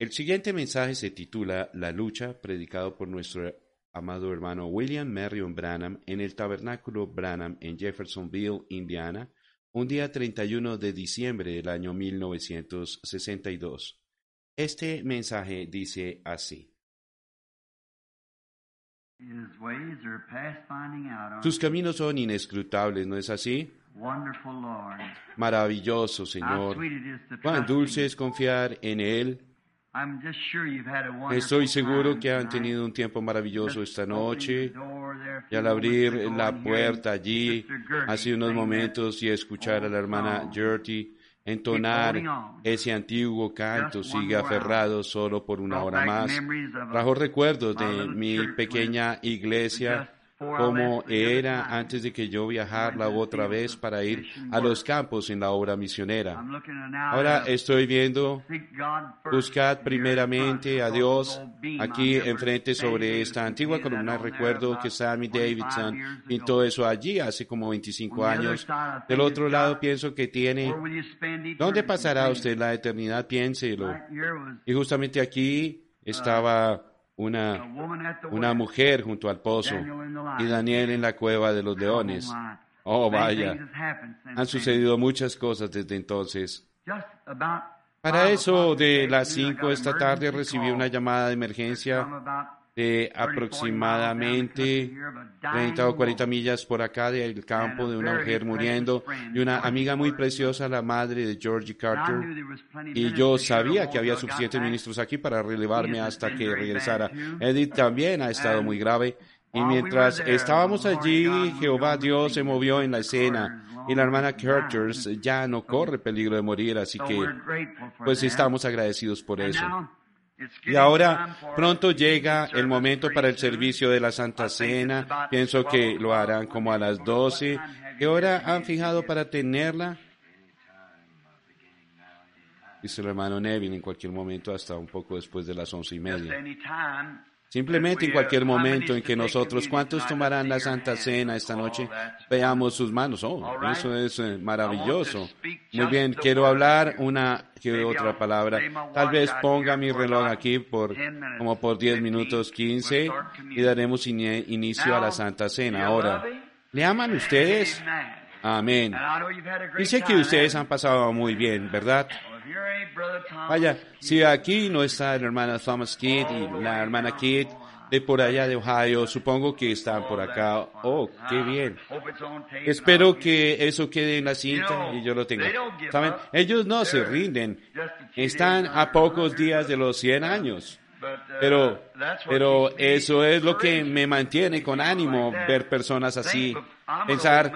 El siguiente mensaje se titula La lucha, predicado por nuestro amado hermano William Marion Branham en el Tabernáculo Branham en Jeffersonville, Indiana, un día 31 de diciembre del año 1962. Este mensaje dice así. Sus caminos son inescrutables, ¿no es así? Maravilloso, Señor. Cuán dulce es confiar en Él Estoy seguro que han tenido un tiempo maravilloso esta noche. y al abrir la puerta allí hace unos momentos y escuchar a la hermana Gertie entonar ese antiguo canto sigue aferrado solo por una hora más. Trajo recuerdos de mi pequeña iglesia como era antes de que yo viajara otra vez para ir a los campos en la obra misionera. Ahora estoy viendo, buscad primeramente a Dios aquí enfrente sobre esta antigua columna. Recuerdo que Sammy Davidson pintó eso allí hace como 25 años. Del otro lado pienso que tiene, ¿dónde pasará usted la eternidad? Piénselo. Y justamente aquí estaba una, una mujer junto al pozo y Daniel en la cueva de los leones. Oh, vaya. Han sucedido muchas cosas desde entonces. Para eso de las 5 de esta tarde recibí una llamada de emergencia de aproximadamente 30 o 40 millas por acá del campo de una mujer muriendo y una amiga muy preciosa, la madre de Georgie Carter. Y yo sabía que había suficientes ministros aquí para relevarme hasta que regresara. Edith también ha estado muy grave. Y mientras estábamos allí, Jehová Dios se movió en la escena y la hermana Carter ya no corre peligro de morir, así que pues estamos agradecidos por eso. Y ahora pronto llega el momento para el servicio de la Santa Cena. Pienso que lo harán como a las 12. ¿Qué hora han fijado para tenerla? Dice el hermano Nevin en cualquier momento hasta un poco después de las once y media. Simplemente en cualquier momento en que nosotros, ¿cuántos tomarán la Santa Cena esta noche? Veamos sus manos. Oh, eso es eh, maravilloso. Muy bien, quiero hablar una que otra palabra. Tal vez ponga mi reloj aquí por como por 10 minutos 15 y daremos inicio a la Santa Cena. Ahora, ¿le aman ustedes? Amén. Dice que ustedes han pasado muy bien, ¿verdad? Vaya, si aquí no está la hermana Thomas Kidd y la hermana Kidd de por allá de Ohio, supongo que están por acá. Oh, qué bien. Espero que eso quede en la cinta y yo lo tenga. ¿Saben? Ellos no se rinden. Están a pocos días de los 100 años. Pero, pero eso es lo que me mantiene con ánimo, ver personas así. Pensar,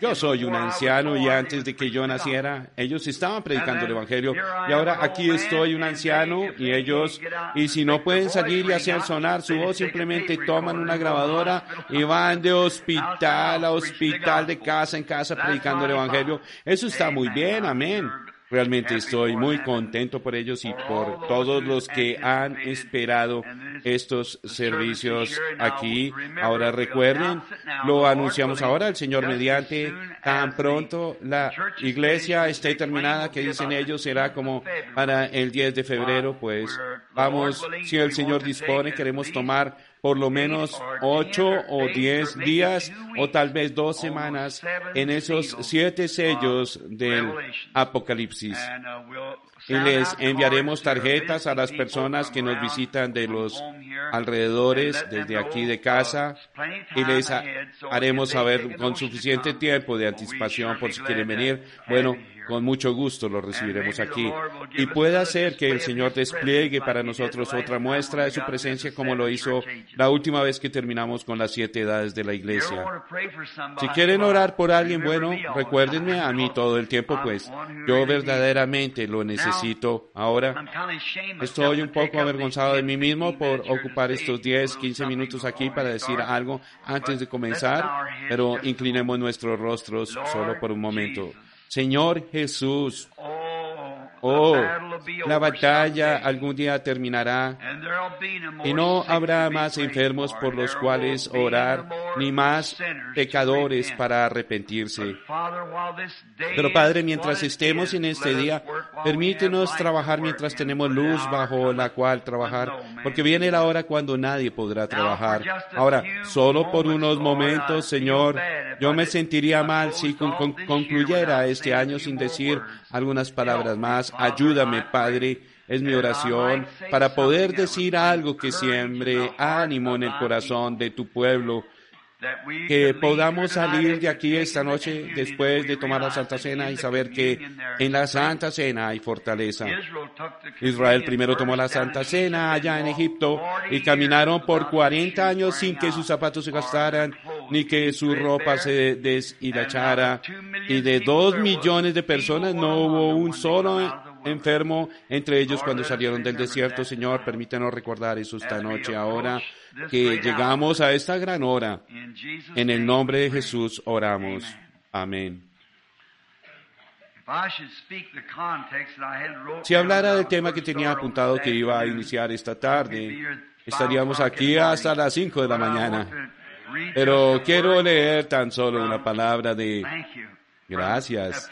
yo soy un anciano y antes de que yo naciera, ellos estaban predicando el Evangelio y ahora aquí estoy un anciano y ellos, y si no pueden salir y hacer sonar su voz, simplemente toman una grabadora y van de hospital a hospital, de casa en casa predicando el Evangelio. Eso está muy bien, amén. Realmente estoy muy contento por ellos y por todos los que han esperado estos servicios aquí. Ahora recuerden, lo anunciamos ahora, el Señor mediante, tan pronto la iglesia esté terminada, que dicen ellos, será como para el 10 de febrero, pues vamos, si el Señor dispone, queremos tomar por lo menos ocho o diez días o tal vez dos semanas en esos siete sellos del Apocalipsis. Y les enviaremos tarjetas a las personas que nos visitan de los alrededores, desde aquí de casa, y les haremos saber con suficiente tiempo de anticipación por si quieren venir. Bueno, con mucho gusto lo recibiremos aquí. Y puede ser que el Señor despliegue para nosotros otra muestra de su presencia como lo hizo la última vez que terminamos con las siete edades de la iglesia. Si quieren orar por alguien bueno, recuérdenme a mí todo el tiempo, pues yo verdaderamente lo necesito. Ahora estoy un poco avergonzado de mí mismo por ocupar estos 10, 15 minutos aquí para decir algo antes de comenzar, pero inclinemos nuestros rostros solo por un momento. Señor Jesús, Oh, la batalla algún día terminará. Y no habrá más enfermos por los cuales orar, ni más pecadores para arrepentirse. Pero Padre, mientras estemos en este día, permítenos trabajar mientras tenemos luz bajo la cual trabajar, porque viene la hora cuando nadie podrá trabajar. Ahora, solo por unos momentos, Señor, yo me sentiría mal si concluyera este año sin decir algunas palabras más. Ayúdame, Padre, es mi oración, para poder decir algo que siembre ánimo en el corazón de tu pueblo que podamos salir de aquí esta noche después de tomar la Santa Cena y saber que en la Santa Cena hay fortaleza. Israel primero tomó la Santa Cena allá en Egipto y caminaron por 40 años sin que sus zapatos se gastaran ni que su ropa se deshilachara y de dos millones de personas no hubo un solo enfermo entre ellos cuando salieron del desierto. Señor, permítanos recordar eso esta noche ahora que llegamos a esta gran hora. En el nombre de Jesús oramos. Amén. Si hablara del tema que tenía apuntado que iba a iniciar esta tarde, estaríamos aquí hasta las 5 de la mañana. Pero quiero leer tan solo una palabra de Gracias.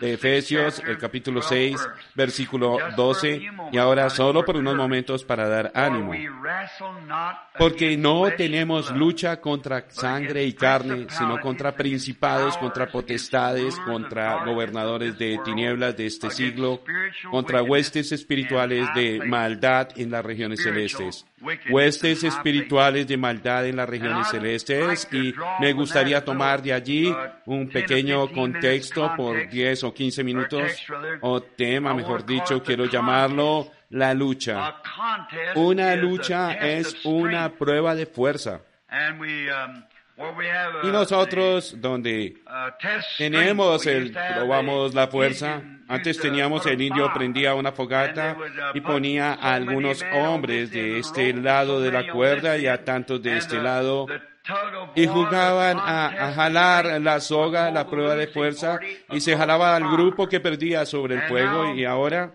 De Efesios, el capítulo 6, versículo 12, y ahora solo por unos momentos para dar ánimo. Porque no tenemos lucha contra sangre y carne, sino contra principados, contra potestades, contra gobernadores de tinieblas de este siglo, contra huestes espirituales de maldad en las regiones celestes. Huestes espirituales de maldad en las regiones celestes, y me gustaría tomar de allí un pequeño contexto por 10 o 15 minutos, o tema, mejor dicho, quiero llamarlo la lucha. Una lucha es una prueba de fuerza. Y nosotros, donde tenemos el, probamos la fuerza, antes teníamos el indio prendía una fogata y ponía a algunos hombres de este lado de la cuerda y a tantos de este lado y jugaban a, jalar la soga, la prueba de fuerza, y se jalaba al grupo que perdía sobre el fuego. Y ahora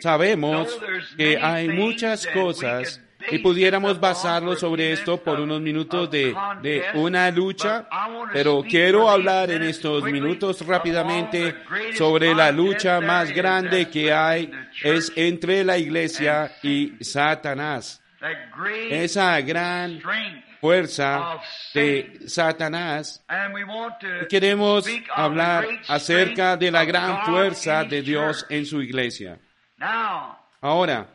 sabemos que hay muchas cosas y pudiéramos basarlo sobre esto por unos minutos de, de, una lucha, pero quiero hablar en estos minutos rápidamente sobre la lucha más grande que hay es entre la iglesia y Satanás. Esa gran fuerza de Satanás. Queremos hablar acerca de la gran fuerza de Dios en su iglesia. Ahora,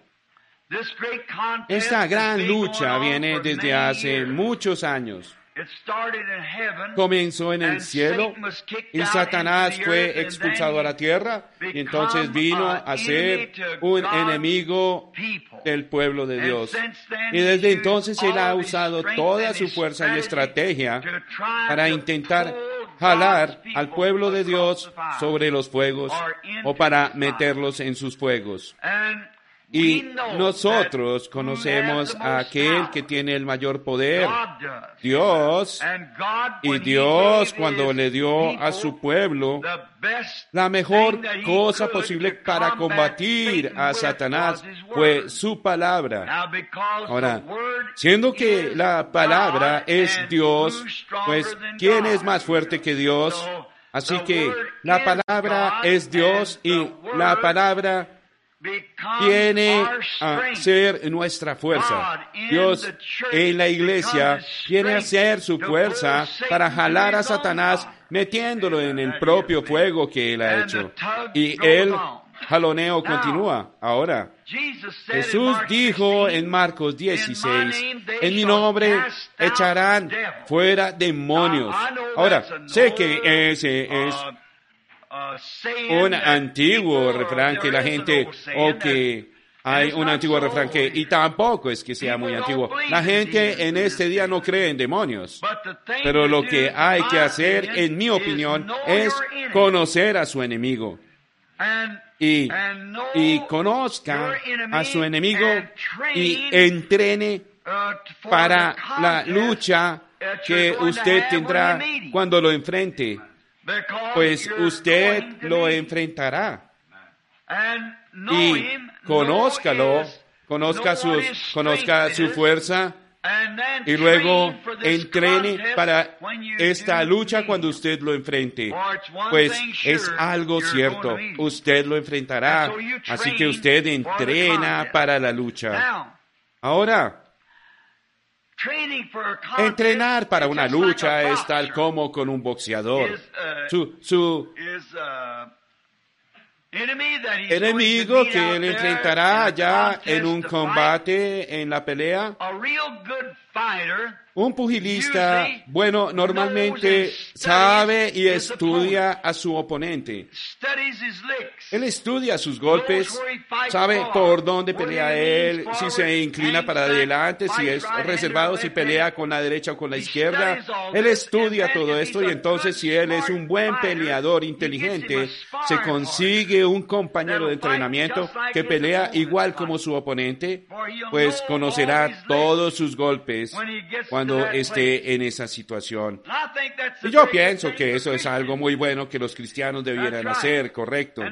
esta gran lucha viene desde hace muchos años. Comenzó en el cielo y Satanás fue expulsado a la tierra y entonces vino a ser un enemigo del pueblo de Dios. Y desde entonces él ha usado toda su fuerza y estrategia para intentar jalar al pueblo de Dios sobre los fuegos o para meterlos en sus fuegos. Y nosotros conocemos a aquel que tiene el mayor poder, Dios. Y Dios cuando le dio a su pueblo la mejor cosa posible para combatir a Satanás fue su palabra. Ahora, siendo que la palabra es Dios, pues ¿quién es más fuerte que Dios? Así que la palabra es Dios y la palabra viene a ser nuestra fuerza. Dios en la iglesia viene a ser su fuerza para jalar a Satanás metiéndolo en el propio fuego que él ha hecho. Y el jaloneo continúa. Ahora, Jesús dijo en Marcos 16, en mi nombre echarán fuera demonios. Ahora, sé que ese es un antiguo refrán que la gente, o que hay un antiguo refrán que, y tampoco es que sea muy antiguo. La gente en este día no cree en demonios. Pero lo que hay que hacer, en mi opinión, es conocer a su enemigo. Y, y conozca a su enemigo y entrene para la lucha que usted tendrá cuando lo enfrente, pues usted lo enfrentará. Y conózcalo, conozca, sus, conozca su fuerza y luego entrene para esta lucha cuando usted lo enfrente. Pues es algo cierto, usted lo enfrentará, así que usted entrena para la lucha. Ahora, Entrenar para una lucha es tal como con un boxeador. Su, su enemigo que él enfrentará ya en un combate, en la pelea, un pugilista, bueno, normalmente sabe y estudia a su oponente. Él estudia sus golpes, sabe por dónde pelea él, si se inclina para adelante, si es reservado, si pelea con la derecha o con la izquierda. Él estudia todo esto y entonces si él es un buen peleador inteligente, se consigue un compañero de entrenamiento que pelea igual como su oponente, pues conocerá todos sus golpes cuando esté en esa situación. Y yo pienso que eso es algo muy bueno que los cristianos debieran hacer, correcto.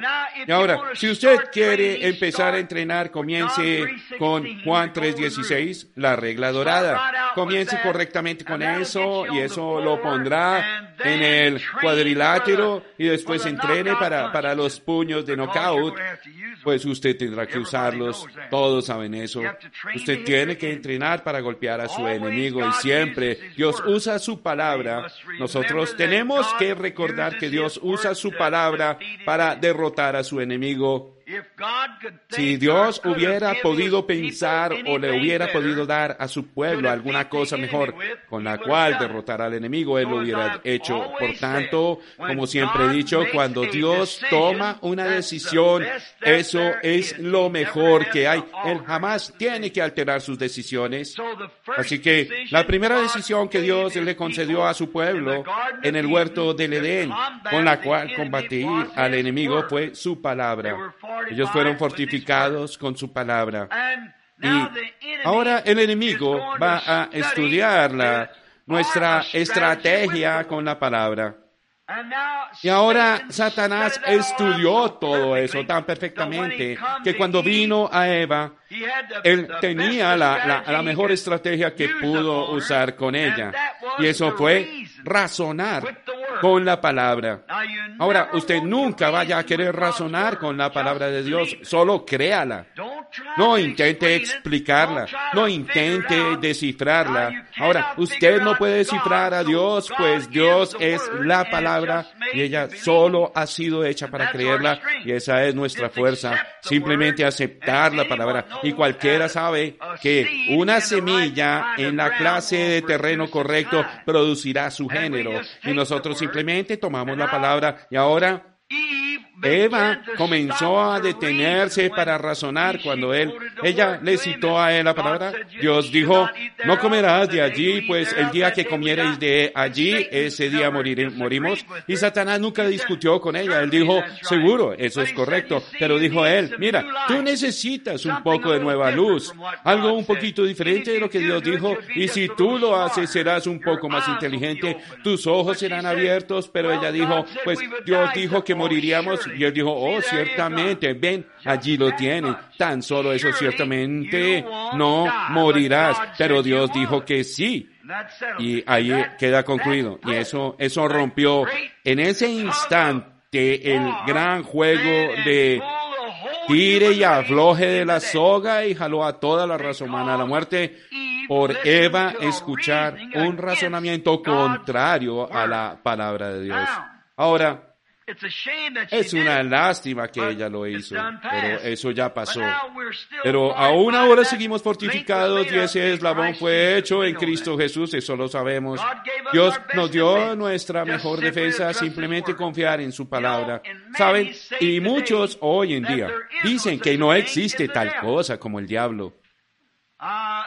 Y ahora, si usted quiere empezar a entrenar, comience con Juan 3.16, la regla dorada. Comience correctamente con eso y eso lo pondrá en el cuadrilátero y después entrene para, para los puños de knockout. Pues usted tendrá que usarlos, todos saben eso. Usted tiene que entrenar para golpear a su enemigo y siempre Dios usa su palabra. Nosotros tenemos que recordar que Dios usa su palabra para derrotar a su enemigo si Dios hubiera podido pensar o le hubiera podido dar a su pueblo alguna cosa mejor con la cual derrotar al enemigo, Él lo hubiera hecho. Por tanto, como siempre he dicho, cuando Dios toma una decisión, eso es lo mejor que hay. Él jamás tiene que alterar sus decisiones. Así que la primera decisión que Dios le concedió a su pueblo en el huerto del Edén, con la cual combatir al enemigo, fue su palabra. Ellos fueron fortificados con su palabra. Y ahora el enemigo va a estudiar la, nuestra estrategia con la palabra. Y ahora Satanás estudió todo eso tan perfectamente que cuando vino a Eva, él tenía la, la, mejor estrategia que pudo usar con ella. Y eso fue razonar con la palabra. Ahora, usted nunca vaya a querer razonar con la palabra de Dios, solo créala. No intente explicarla, no intente descifrarla. Ahora, usted no puede descifrar a Dios, pues Dios es la palabra y ella solo ha sido hecha para creerla y esa es nuestra fuerza. Simplemente aceptar la palabra. Y cualquiera sabe que una semilla en la clase de terreno correcto producirá su género y nosotros simplemente tomamos la palabra y ahora Eva comenzó a detenerse para razonar cuando él, ella le citó a él la palabra. Dios dijo, no comerás de allí, pues el día que comiereis de allí, ese día morimos. Y Satanás nunca discutió con ella. Él dijo, seguro, eso es correcto. Pero dijo él, mira, tú necesitas un poco de nueva luz, algo un poquito diferente de lo que Dios dijo. Y si tú lo haces, serás un poco más inteligente. Tus ojos serán abiertos. Pero ella dijo, pues Dios dijo que moriríamos y él dijo, oh, ciertamente, ven, allí lo tiene. Tan solo eso, ciertamente no morirás. Pero Dios dijo que sí. Y ahí queda concluido. Y eso, eso rompió en ese instante el gran juego de tire y afloje de la soga y jaló a toda la raza humana a la muerte por Eva escuchar un razonamiento contrario a la palabra de Dios. Ahora, Es una lástima que ella lo hizo, pero eso ya pasó. Pero aún ahora seguimos fortificados y ese eslabón fue hecho en Cristo Jesús, eso lo sabemos. Dios nos dio nuestra mejor defensa, simplemente confiar en su palabra. ¿Saben? Y muchos hoy en día dicen que no existe tal cosa como el diablo.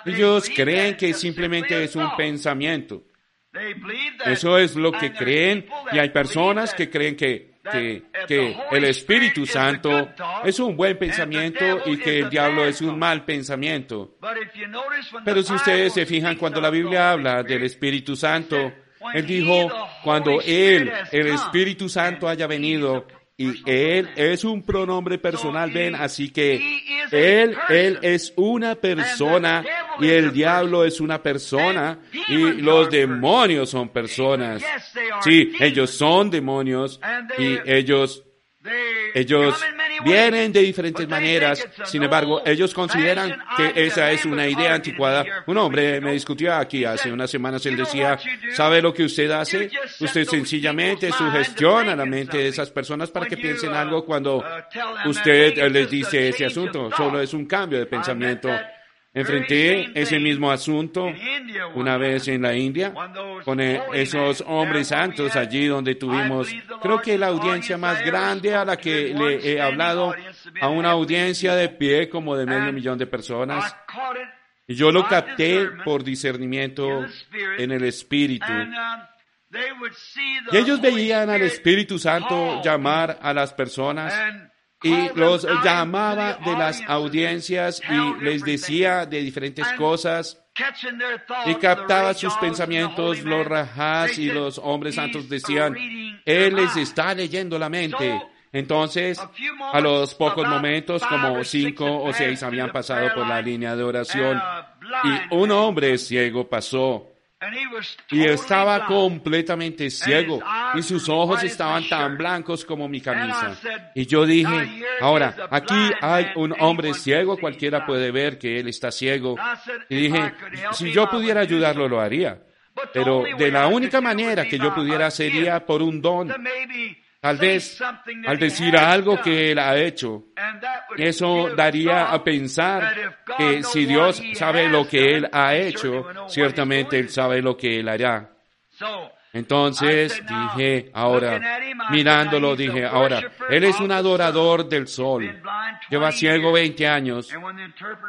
Ellos creen que simplemente es un pensamiento. Eso es lo que creen y hay personas que creen que, que, el Espíritu Santo es un buen pensamiento y que el diablo es un mal pensamiento. Pero si ustedes se fijan cuando la Biblia habla del Espíritu Santo, él dijo, cuando Él, el Espíritu Santo haya venido, y Él es un pronombre personal, ven, así que Él, Él es una persona y el diablo es una persona y los demonios son personas. Sí, ellos son demonios y ellos ellos vienen de diferentes maneras, sin embargo, ellos consideran que esa es una idea anticuada. Un hombre me discutió aquí hace unas semanas, él decía, ¿sabe lo que usted hace? Usted sencillamente sugestiona la mente de esas personas para que piensen algo cuando usted les dice ese asunto. Solo es un cambio de pensamiento. Enfrenté ese mismo asunto una vez en la India con e-, esos hombres santos allí donde tuvimos, creo que la audiencia más grande a la que le he hablado, a una audiencia de pie como de medio millón de personas. Y yo lo capté por discernimiento en el Espíritu. Y ellos veían al Espíritu Santo llamar a las personas y los llamaba de las audiencias y les decía de diferentes cosas y captaba sus pensamientos, los rajás y los hombres santos decían, Él les está leyendo la mente. Entonces, a los pocos momentos, como cinco o seis habían pasado por la línea de oración, y un hombre ciego pasó y estaba completamente ciego. Y sus ojos estaban tan blancos como mi camisa. Y yo dije, ahora, aquí hay un hombre ciego, cualquiera puede ver que él está ciego. Y dije, si yo pudiera ayudarlo, lo haría. Pero de la única manera que yo pudiera sería por un don Tal vez al decir algo que Él ha hecho, eso daría a pensar que si Dios sabe lo que Él ha hecho, ciertamente Él sabe lo que Él hará. Entonces dije, ahora, mirándolo, dije, ahora, él es un adorador del sol. Lleva ciego 20 años.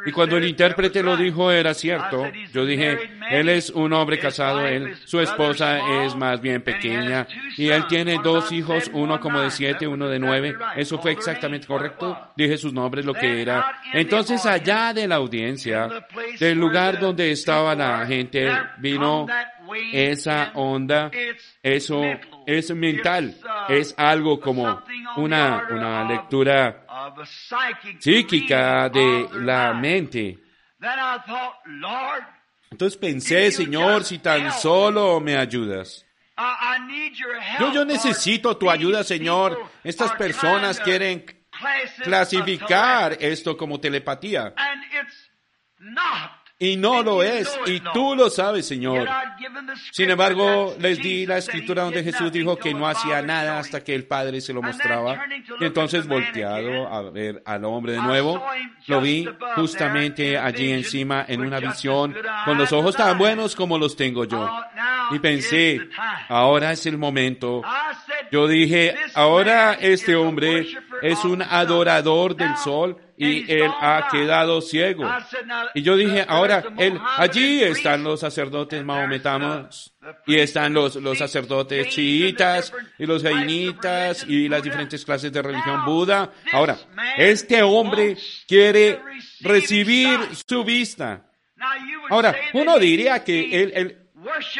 Y cuando el intérprete lo dijo era cierto. Yo dije, él es un hombre casado, él, su esposa es más bien pequeña. Y él tiene dos hijos, uno como de siete, uno de nueve. Eso fue exactamente correcto. Dije sus nombres, lo que era. Entonces allá de la audiencia, del lugar donde estaba la gente, vino esa onda, eso es mental, es algo como una, una lectura psíquica de la mente. Entonces pensé, Señor, si tan solo me ayudas. Yo, yo necesito tu ayuda, Señor. Estas personas quieren clasificar esto como telepatía. Y no lo es, y tú lo sabes, Señor. Sin embargo, les di la escritura donde Jesús dijo que no hacía nada hasta que el Padre se lo mostraba. Y entonces, volteado a ver al hombre de nuevo, lo vi justamente allí encima en una visión, con los ojos tan buenos como los tengo yo. Y pensé, ahora es el momento. Yo dije, ahora este hombre es un adorador del sol y él ha quedado ciego. Y yo dije, ahora, él, allí están los sacerdotes mahometanos y están los, los sacerdotes chiitas y los jainitas y las diferentes clases de religión Buda. Ahora, este hombre quiere recibir su vista. Ahora, uno diría que él, él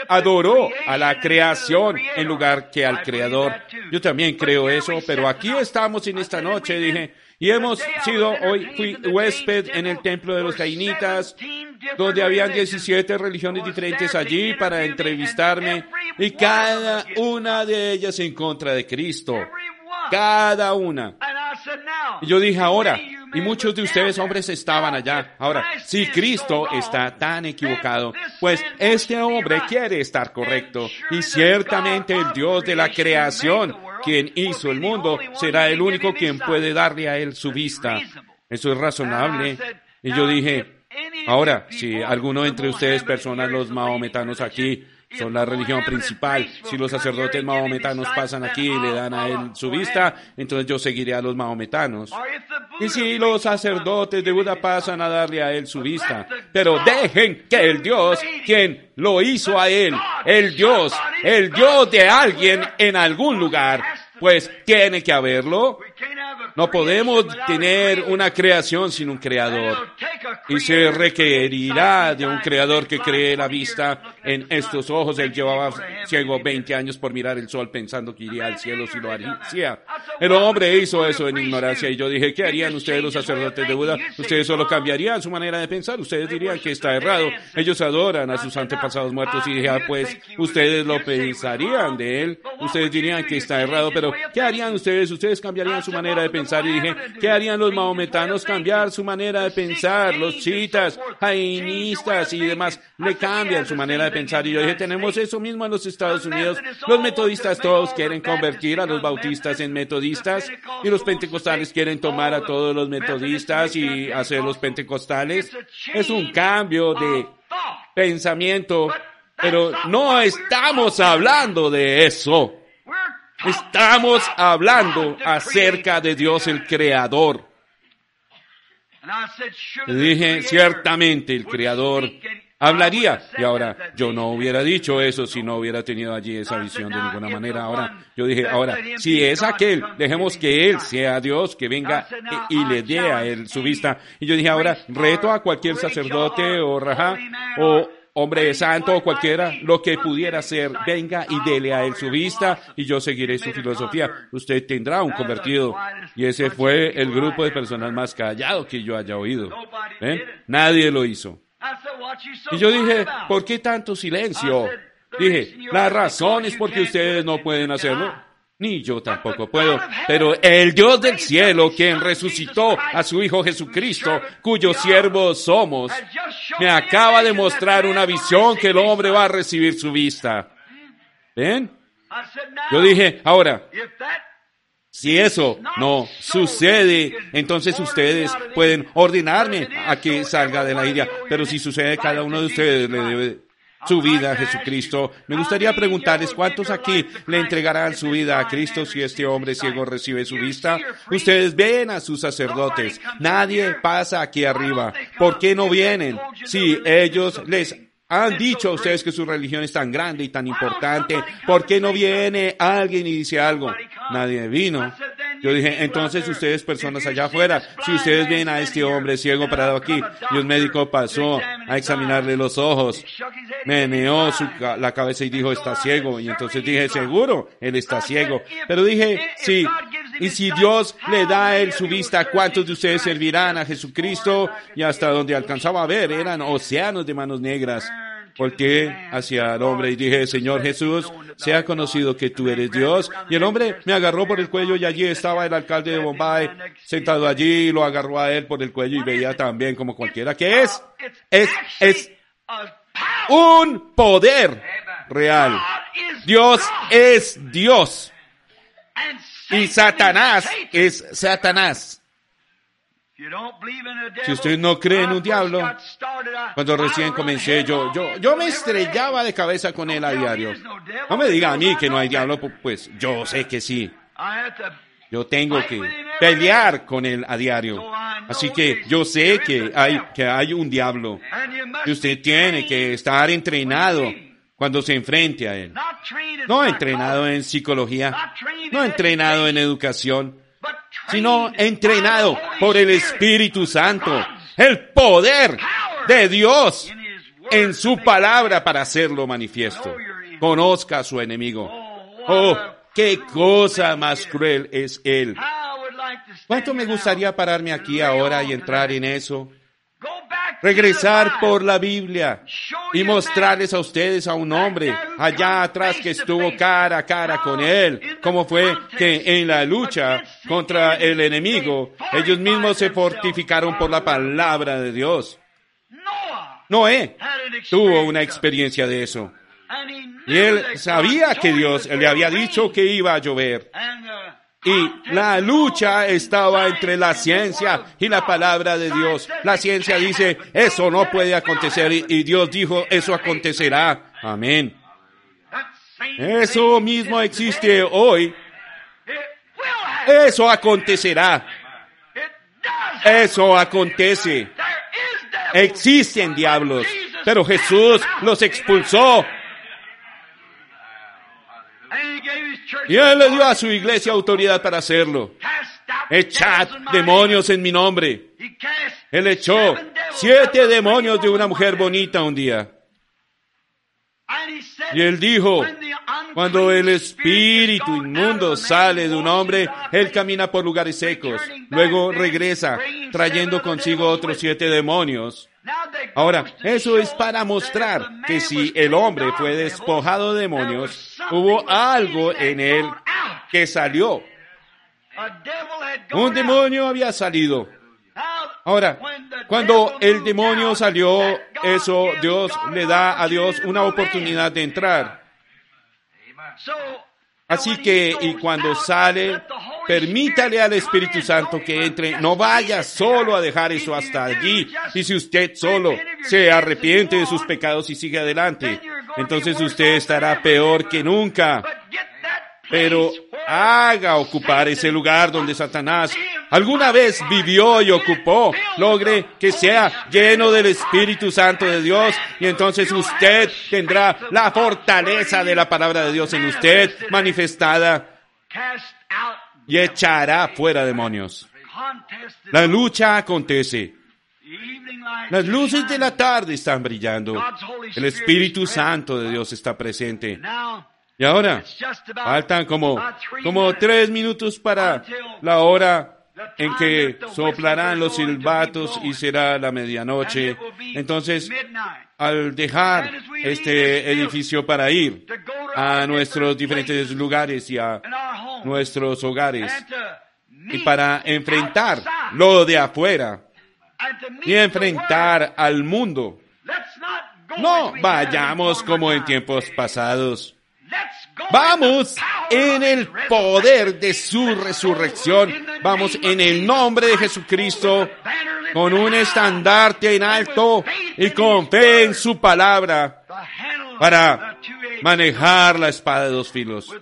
adoró a la creación en lugar que al creador. Yo también creo eso, pero aquí estamos en esta noche, dije, y hemos sido, hoy fui huésped en el templo de los cainitas, donde habían 17 religiones diferentes allí para entrevistarme, y cada una de ellas en contra de Cristo. Cada una. Y yo dije ahora, y muchos de ustedes hombres estaban allá. Ahora, si Cristo está tan equivocado, pues este hombre quiere estar correcto. Y ciertamente el Dios de la creación quien hizo el mundo, será el único quien puede darle a él su vista. Eso es razonable. Y yo dije, ahora, si alguno entre ustedes, personas, los maometanos aquí, son la religión principal. Si los sacerdotes mahometanos pasan aquí y le dan a él su vista, entonces yo seguiré a los mahometanos. Y si los sacerdotes de Buda pasan a darle a él su vista, pero dejen que el Dios, quien lo hizo a él, el Dios, el Dios de alguien en algún lugar, pues tiene que haberlo. No podemos tener una creación sin un creador. Y se requerirá de un creador que cree la vista en estos ojos. Él llevaba ciego 20 años por mirar el sol pensando que iría al cielo si lo haría. El hombre hizo eso en ignorancia y yo dije, ¿qué harían ustedes los sacerdotes de Buda? Ustedes solo cambiarían su manera de pensar. Ustedes dirían que está errado. Ellos adoran a sus antepasados muertos y dije, ah, pues ustedes lo pensarían de él. Ustedes dirían que está errado, pero ¿qué harían ustedes? Ustedes cambiarían su manera de pensar y dije, ¿qué harían los maometanos? Cambiar su manera de pensar. Los chiitas, jainistas y demás le cambian su manera de pensar. Y yo dije, tenemos eso mismo en los Estados Unidos. Los metodistas todos quieren convertir a los bautistas en metodistas y los pentecostales quieren tomar a todos los metodistas y hacer los pentecostales. Es un cambio de pensamiento, pero no estamos hablando de eso. Estamos hablando acerca de Dios el Creador. Le dije, ciertamente el Creador hablaría. Y ahora, yo no hubiera dicho eso si no hubiera tenido allí esa visión de ninguna manera. Ahora, yo dije, ahora, si es aquel, dejemos que Él sea Dios, que venga y, le dé a Él su vista. Y yo dije, ahora, reto a cualquier sacerdote o raja o hombre santo o cualquiera, lo que pudiera ser, venga y dele a él su vista y yo seguiré su filosofía. Usted tendrá un convertido. Y ese fue el grupo de personas más callado que yo haya oído. Nadie lo hizo. Y yo dije, ¿por qué tanto silencio? Dije, la razón es porque ustedes no pueden hacerlo ni yo tampoco puedo. Pero el Dios del cielo, quien resucitó a su Hijo Jesucristo, cuyos siervos somos, me acaba de mostrar una visión que el hombre va a recibir su vista. ¿Ven? Yo dije, ahora, si eso no sucede, entonces ustedes pueden ordenarme a que salga de la India. Pero si sucede, cada uno de ustedes le debe su vida a Jesucristo. Me gustaría preguntarles cuántos aquí le entregarán su vida a Cristo si este hombre ciego recibe su vista. Ustedes ven a sus sacerdotes. Nadie pasa aquí arriba. ¿Por qué no vienen? Si ellos les han dicho ustedes que su religión es tan grande y tan importante. ¿Por qué no viene alguien y dice algo? Nadie vino. Yo dije, entonces ustedes personas allá afuera, si ustedes ven a este hombre ciego parado aquí, y un médico pasó a examinarle los ojos, meneó su, la cabeza y dijo, está ciego. Y entonces dije, seguro, él está ciego. Pero dije, sí, y si Dios le da a él su vista, ¿cuántos de ustedes servirán a Jesucristo? Y hasta donde alcanzaba a ver, eran océanos de manos negras. Porque hacia el hombre y dije, Señor Jesús, sea conocido que tú eres Dios. Y el hombre me agarró por el cuello y allí estaba el alcalde de Bombay sentado allí, lo agarró a él por el cuello y veía también como cualquiera que es, es, es un poder real. Dios es Dios. Y Satanás es Satanás. Si usted no cree en un diablo, cuando recién comencé, yo, yo, yo me estrellaba de cabeza con él a diario. No me diga a mí que no hay diablo, pues yo sé que sí. Yo tengo que pelear con él a diario. Así que yo sé que hay, que hay un diablo. Y usted tiene que estar entrenado cuando se enfrente a él. No entrenado en psicología, no entrenado en educación, sino entrenado por el Espíritu Santo, el poder de Dios en su palabra para hacerlo manifiesto. Conozca a su enemigo. Oh, qué cosa más cruel es él. ¿Cuánto me gustaría pararme aquí ahora y entrar en eso? Regresar por la Biblia y mostrarles a ustedes a un hombre allá atrás que estuvo cara a cara con él, como fue que en la lucha contra el enemigo ellos mismos se fortificaron por la palabra de Dios. Noé tuvo una experiencia de eso. Y él sabía que Dios le había dicho que iba a llover. Y la lucha estaba entre la ciencia y la palabra de Dios. La ciencia dice, eso no puede acontecer. Y Dios dijo, eso acontecerá. Amén. Eso mismo existe hoy. Eso acontecerá. Eso acontece. Existen diablos, pero Jesús los expulsó. Y Él le dio a su iglesia autoridad para hacerlo. Echad demonios en mi nombre. Él echó siete demonios de una mujer bonita un día. Y él dijo, cuando el espíritu inmundo sale de un hombre, él camina por lugares secos, luego regresa trayendo consigo otros siete demonios. Ahora, eso es para mostrar que si el hombre fue despojado de demonios, hubo algo en él que salió. Un demonio había salido. Ahora, cuando el demonio salió, eso Dios le da a Dios una oportunidad de entrar. Así que, y cuando sale, permítale al Espíritu Santo que entre. No vaya solo a dejar eso hasta allí. Y si usted solo se arrepiente de sus pecados y sigue adelante, entonces usted estará peor que nunca. Pero haga ocupar ese lugar donde Satanás alguna vez vivió y ocupó. Logre que sea lleno del Espíritu Santo de Dios y entonces usted tendrá la fortaleza de la palabra de Dios en usted manifestada y echará fuera demonios. La lucha acontece. Las luces de la tarde están brillando. El Espíritu Santo de Dios está presente. Y ahora faltan como, como tres minutos para la hora en que soplarán los silbatos y será la medianoche. Entonces, al dejar este edificio para ir a nuestros diferentes lugares y a nuestros hogares y para enfrentar lo de afuera y enfrentar al mundo, no vayamos como en tiempos pasados. Vamos en el poder de su resurrección. Vamos en el nombre de Jesucristo con un estandarte en alto y con fe en su palabra para manejar la espada de dos filos,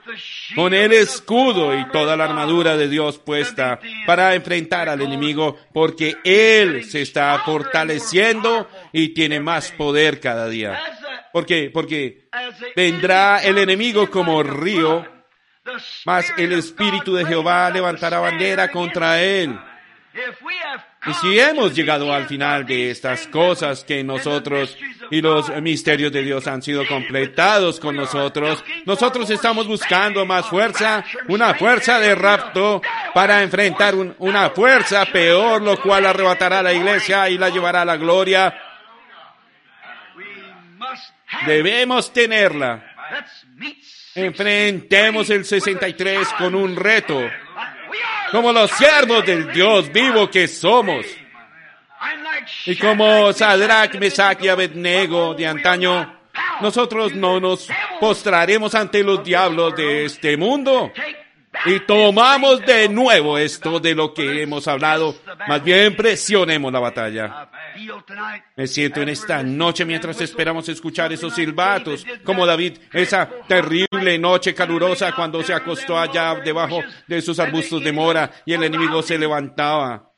con el escudo y toda la armadura de Dios puesta para enfrentar al enemigo, porque Él se está fortaleciendo y tiene más poder cada día. ¿Por qué? Porque vendrá el enemigo como río, mas el Espíritu de Jehová levantará bandera contra él. Y si hemos llegado al final de estas cosas que nosotros y los misterios de Dios han sido completados con nosotros, nosotros estamos buscando más fuerza, una fuerza de rapto para enfrentar una fuerza peor, lo cual arrebatará a la iglesia y la llevará a la gloria Debemos tenerla. Enfrentemos el 63 con un reto, como los siervos del Dios vivo que somos. Y como Sadrach, Mesach y Abednego de antaño, nosotros no nos postraremos ante los diablos de este mundo. Y tomamos de nuevo esto de lo que hemos hablado. Más bien presionemos la batalla. Me siento en esta noche mientras esperamos escuchar esos silbatos, como David, esa terrible noche calurosa cuando se acostó allá debajo de esos arbustos de mora y el enemigo se levantaba.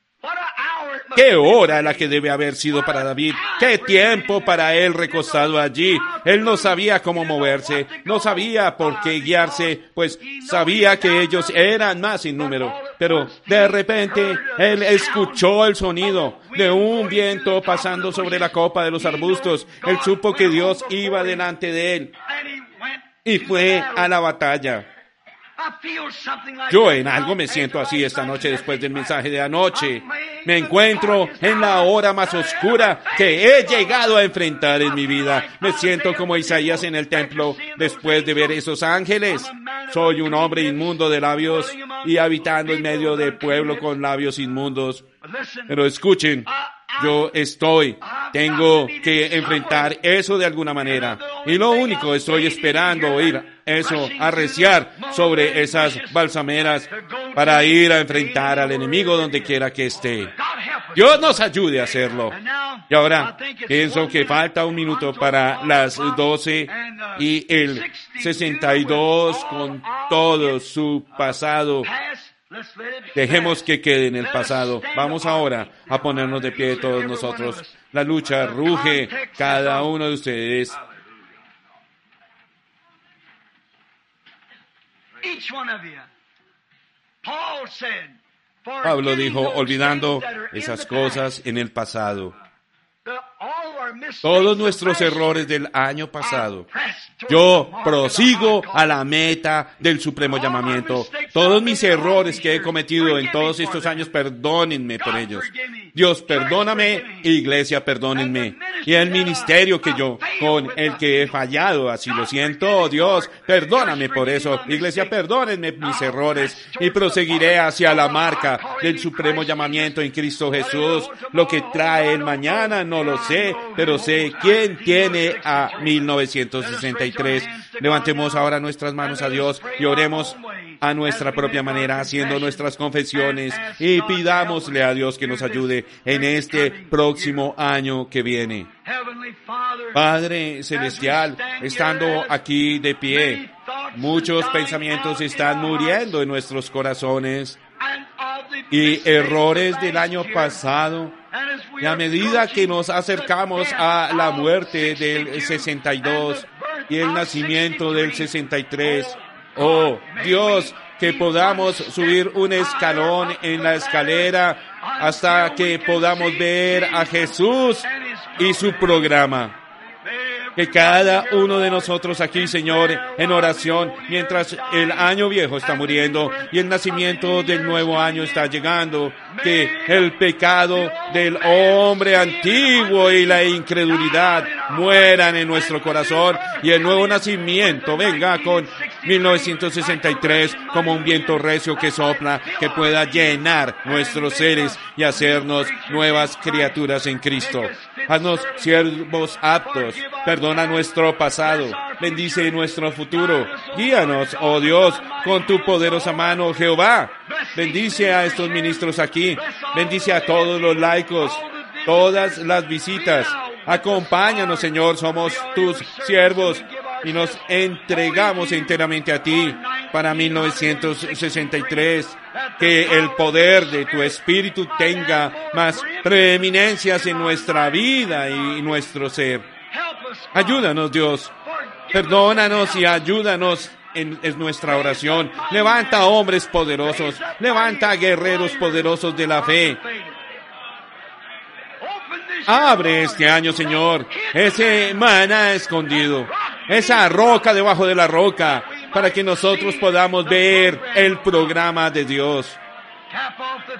¿Qué hora la que debe haber sido para David? ¿Qué tiempo para él recostado allí? Él no sabía cómo moverse, no sabía por qué guiarse, pues sabía que ellos eran más sin número. Pero de repente él escuchó el sonido de un viento pasando sobre la copa de los arbustos. Él supo que Dios iba delante de él y fue a la batalla. Yo en algo me siento así esta noche después del mensaje de anoche. Me encuentro en la hora más oscura que he llegado a enfrentar en mi vida. Me siento como Isaías en el templo después de ver esos ángeles. Soy un hombre inmundo de labios y habitando en medio de pueblo con labios inmundos. Pero escuchen, Yo estoy, tengo que enfrentar eso de alguna manera. Y lo único, estoy esperando oír eso, arreciar sobre esas balsameras para ir a enfrentar al enemigo donde quiera que esté. Dios nos ayude a hacerlo. Y ahora pienso que falta un minuto para las 12 y el 62 con todo su pasado. Dejemos que quede en el pasado. Vamos ahora a ponernos de pie todos nosotros. La lucha ruge cada uno de ustedes. Pablo dijo, olvidando esas cosas en el pasado todos nuestros errores del año pasado. Yo prosigo a la meta del supremo llamamiento. Todos mis errores que he cometido en todos estos años, perdónenme por ellos. Dios, perdóname, iglesia, perdónenme. Y el ministerio que yo, con el que he fallado, así lo siento, Dios, perdóname por eso. Iglesia, perdónenme mis errores y proseguiré hacia la marca del supremo llamamiento en Cristo Jesús. Lo que trae el mañana no lo sé, pero sé quién tiene a 1963. Levantemos ahora nuestras manos a Dios y oremos a nuestra propia manera, haciendo nuestras confesiones y pidámosle a Dios que nos ayude en este próximo año que viene. Padre Celestial, estando aquí de pie, muchos pensamientos están muriendo en nuestros corazones y errores del año pasado. Y a medida que nos acercamos a la muerte del 62 y el nacimiento del 63, oh Dios, que podamos subir un escalón en la escalera hasta que podamos ver a Jesús y su programa que cada uno de nosotros aquí, Señor, en oración, mientras el año viejo está muriendo y el nacimiento del nuevo año está llegando, que el pecado del hombre antiguo y la incredulidad mueran en nuestro corazón y el nuevo nacimiento venga con 1963 como un viento recio que sopla, que pueda llenar nuestros seres y hacernos nuevas criaturas en Cristo. Haznos siervos aptos, perdona nuestro pasado, bendice nuestro futuro, guíanos, oh Dios, con tu poderosa mano, Jehová. Bendice a estos ministros aquí, bendice a todos los laicos, todas las visitas. Acompáñanos, Señor, somos tus siervos y nos entregamos enteramente a ti. Para 1963. Que el poder de tu Espíritu tenga más preeminencias en nuestra vida y nuestro ser. Ayúdanos, Dios. Perdónanos y ayúdanos en, nuestra oración. Levanta hombres poderosos. Levanta guerreros poderosos de la fe. Abre este año, Señor, ese maná escondido, esa roca debajo de la roca, para que nosotros podamos ver el programa de Dios.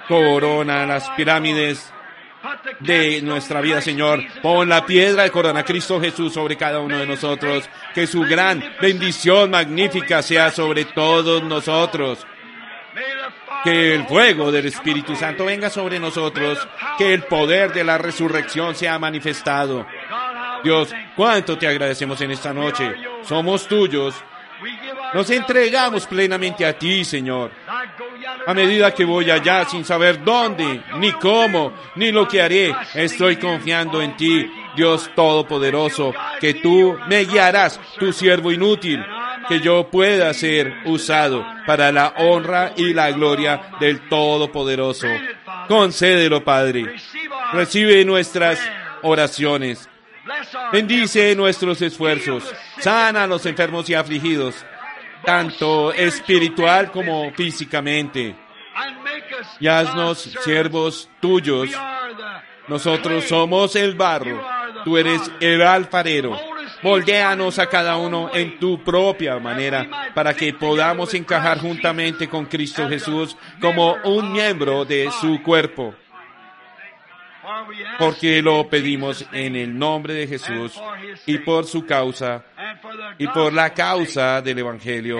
Corona las pirámides de nuestra vida, Señor. Pon la piedra de corona Cristo Jesús sobre cada uno de nosotros. Que su gran bendición magnífica sea sobre todos nosotros. Que el fuego del Espíritu Santo venga sobre nosotros. Que el poder de la resurrección sea manifestado. Dios, cuánto te agradecemos en esta noche. Somos tuyos. Nos entregamos plenamente a ti, Señor. A medida que voy allá sin saber dónde, ni cómo, ni lo que haré, estoy confiando en ti, Dios Todopoderoso, que tú me guiarás, tu siervo inútil, que yo pueda ser usado para la honra y la gloria del Todopoderoso. Concédelo, Padre. Recibe nuestras oraciones. Bendice nuestros esfuerzos. Sana a los enfermos y afligidos, tanto espiritual como físicamente. Y haznos siervos tuyos. Nosotros somos el barro. Tú eres el alfarero. Moldéanos a cada uno en tu propia manera para que podamos encajar juntamente con Cristo Jesús como un miembro de su cuerpo porque lo pedimos en el nombre de Jesús y por su causa y por la causa del Evangelio.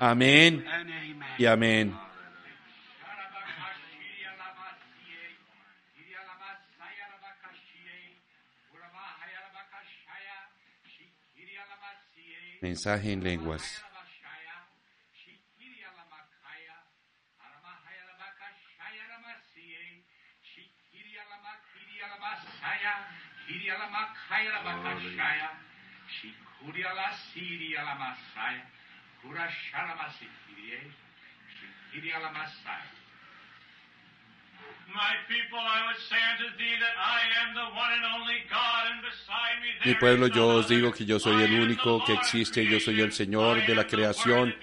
Amén y amén. Mensaje en lenguas. Mi pueblo, yo os digo que yo soy el único que existe, yo soy el Señor de la creación.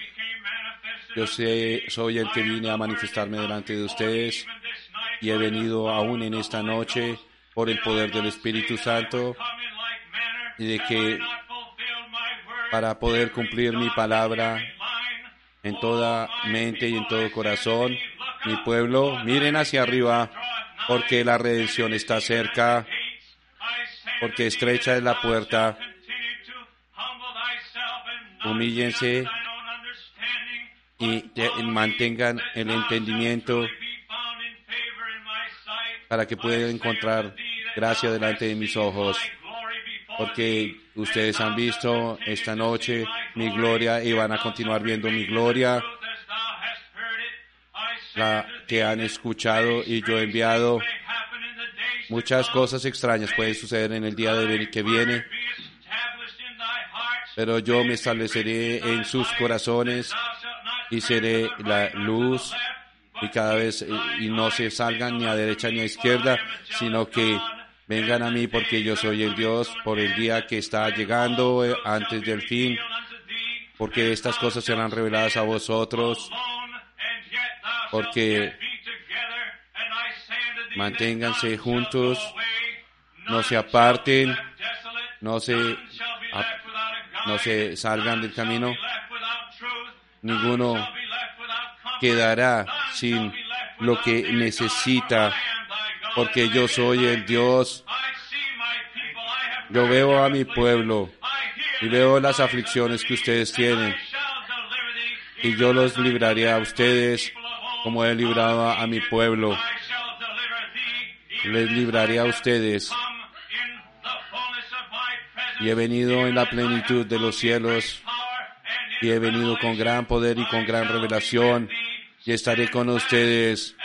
Yo sé, soy el que vine a manifestarme delante de ustedes y he venido aún en esta noche por el poder del Espíritu Santo y de que para poder cumplir mi palabra en toda mente y en todo corazón, mi pueblo, miren hacia arriba, porque la redención está cerca, porque estrecha es la puerta. Humíllense y mantengan el entendimiento para que puedan encontrar gracia delante de mis ojos, porque ustedes han visto esta noche mi gloria y van a continuar viendo mi gloria, la que han escuchado y yo he enviado. Muchas cosas extrañas pueden suceder en el día de que viene, pero yo me estableceré en sus corazones y seré la luz y cada vez y no se salgan ni a derecha ni a izquierda, sino que vengan a mí porque yo soy el Dios por el día que está llegando eh, antes del fin, porque estas cosas serán reveladas a vosotros, porque manténganse juntos, no se aparten, no se, no se salgan del camino, ninguno quedará sin lo que necesita, porque yo soy el Dios. Yo veo a mi pueblo y veo las aflicciones que ustedes tienen y yo los libraré a ustedes como he librado a mi pueblo. Les libraré a ustedes y he venido en la plenitud de los cielos y he venido con gran poder y con gran revelación y estaré con ustedes.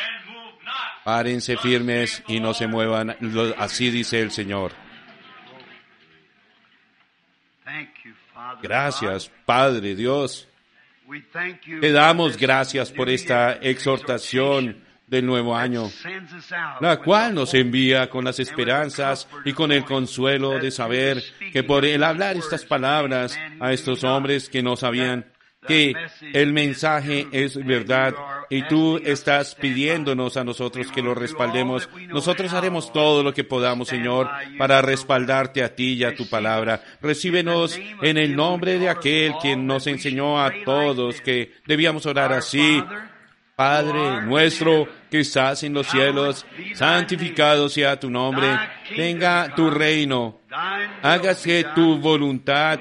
Párense firmes y no se muevan. Así dice el Señor. Gracias, Padre Dios. Te damos gracias por esta exhortación del nuevo año, la cual nos envía con las esperanzas y con el consuelo de saber que por el hablar estas palabras a estos hombres que no sabían que el mensaje es verdad y tú estás pidiéndonos a nosotros que lo respaldemos. Nosotros haremos todo lo que podamos, Señor, para respaldarte a ti y a tu palabra. Recíbenos en el nombre de aquel quien nos enseñó a todos que debíamos orar así. Padre nuestro que estás en los cielos, santificado sea tu nombre, venga tu reino, hágase tu voluntad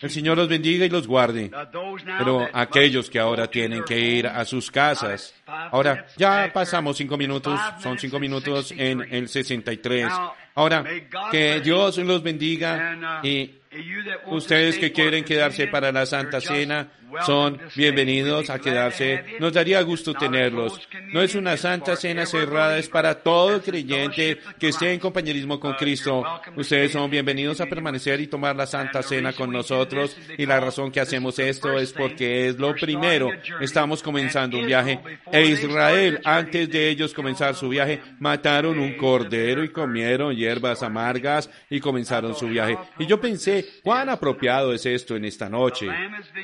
El Señor los bendiga y los guarde. Pero aquellos que ahora tienen que ir a sus casas, ahora ya pasamos cinco minutos, son cinco minutos en el 63. Ahora, que Dios los bendiga y Ustedes que quieren quedarse para la Santa Cena son bienvenidos a quedarse. Nos daría gusto tenerlos. No es una Santa Cena cerrada, es para todo creyente que esté en compañerismo con Cristo. Ustedes son bienvenidos a permanecer y tomar la Santa Cena con nosotros. Y la razón que hacemos esto es porque es lo primero. Estamos comenzando un viaje. E Israel, antes de ellos comenzar su viaje, mataron un cordero y comieron hierbas amargas y comenzaron su viaje. Y yo pensé, cuán apropiado es esto en esta noche.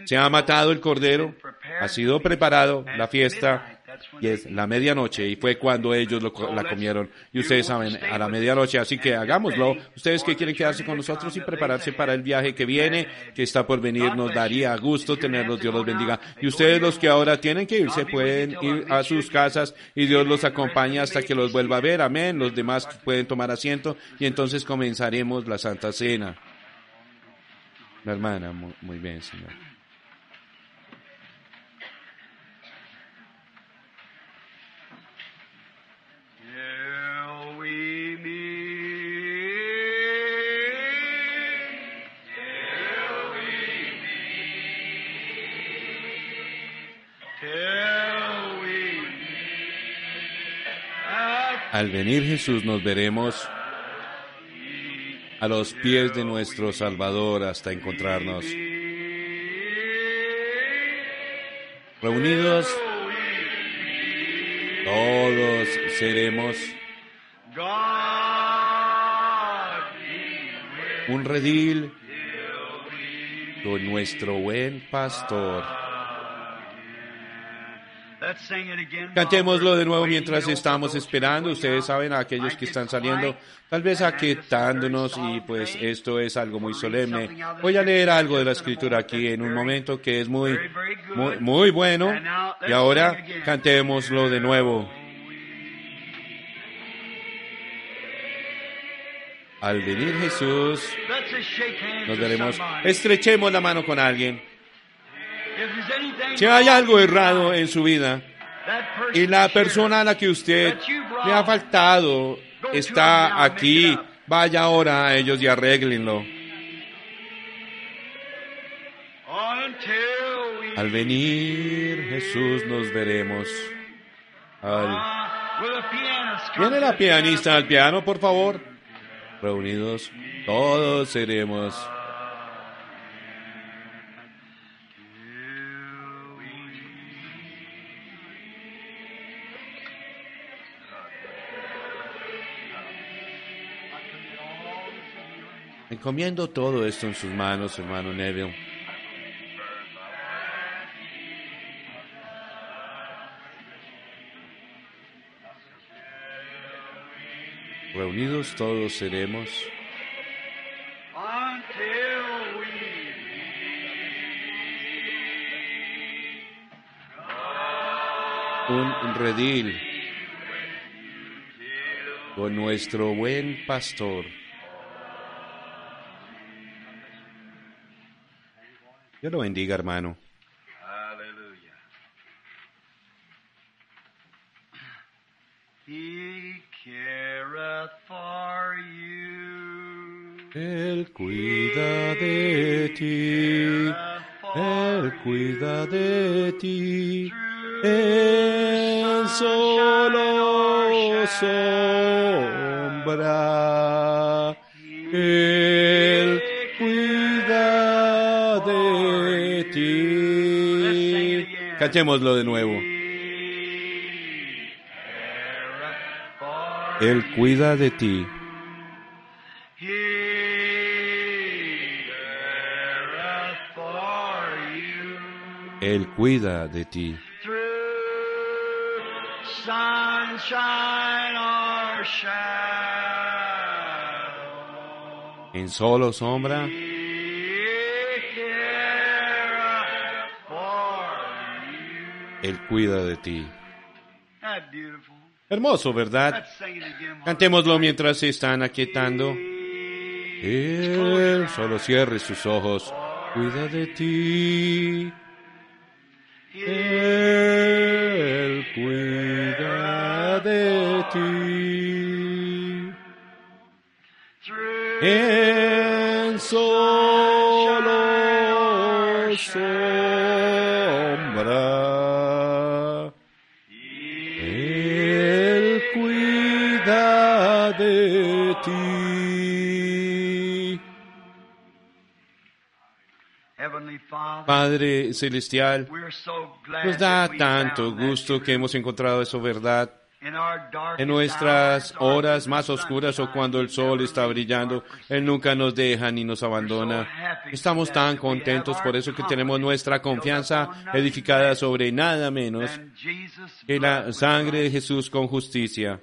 Se ha matado el cordero, ha sido preparado la fiesta y es la medianoche y fue cuando ellos lo la comieron. Y ustedes saben a la medianoche así que hagámoslo. Ustedes que quieren quedarse con nosotros y prepararse para el viaje que viene que está por venir nos daría gusto tenerlos. Dios los bendiga. Y ustedes los que ahora tienen que irse pueden ir a sus casas y Dios los acompañe hasta que los vuelva a ver. Amén. Los demás pueden tomar asiento y entonces comenzaremos la Santa Cena. La hermana muy, muy bien señor Al venir Jesús nos veremos a los pies de nuestro Salvador hasta encontrarnos reunidos. Todos seremos un redil con nuestro buen pastor. Cantémoslo de nuevo mientras estamos esperando. Ustedes saben, a aquellos que están saliendo, tal vez aquietándonos y pues esto es algo muy solemne. Voy a leer algo de la escritura aquí en un momento que es muy, muy, muy bueno. Y ahora cantémoslo de nuevo. Al venir Jesús, nos somebody. Estrechemos la mano con alguien. Si hay algo errado en su vida, y la persona a la que usted le ha faltado está aquí, vaya ahora a ellos y arréglenlo. Al venir Jesús nos veremos. ¿Viene la pianista al piano, por favor? Reunidos, todos seremos. Encomiendo todo esto en sus manos, hermano Neville. Reunidos todos seremos. Un redil con nuestro buen pastor. Dios lo bendiga, hermano. Ti. Cantémoslo de nuevo. Él cuida de ti. Él cuida de ti. En solo sombra. Él cuida de ti. Beautiful. Hermoso, ¿verdad? Cantémoslo mientras se están aquietando. Él solo cierre sus ojos. Cuida de ti. Él cuida de ti. En solo Padre Celestial, nos da tanto gusto que hemos encontrado eso verdad. en nuestras horas más oscuras o cuando el sol está brillando, Él nunca nos deja ni nos abandona. Estamos tan contentos por eso que tenemos nuestra confianza edificada sobre nada menos que la sangre de Jesús con justicia.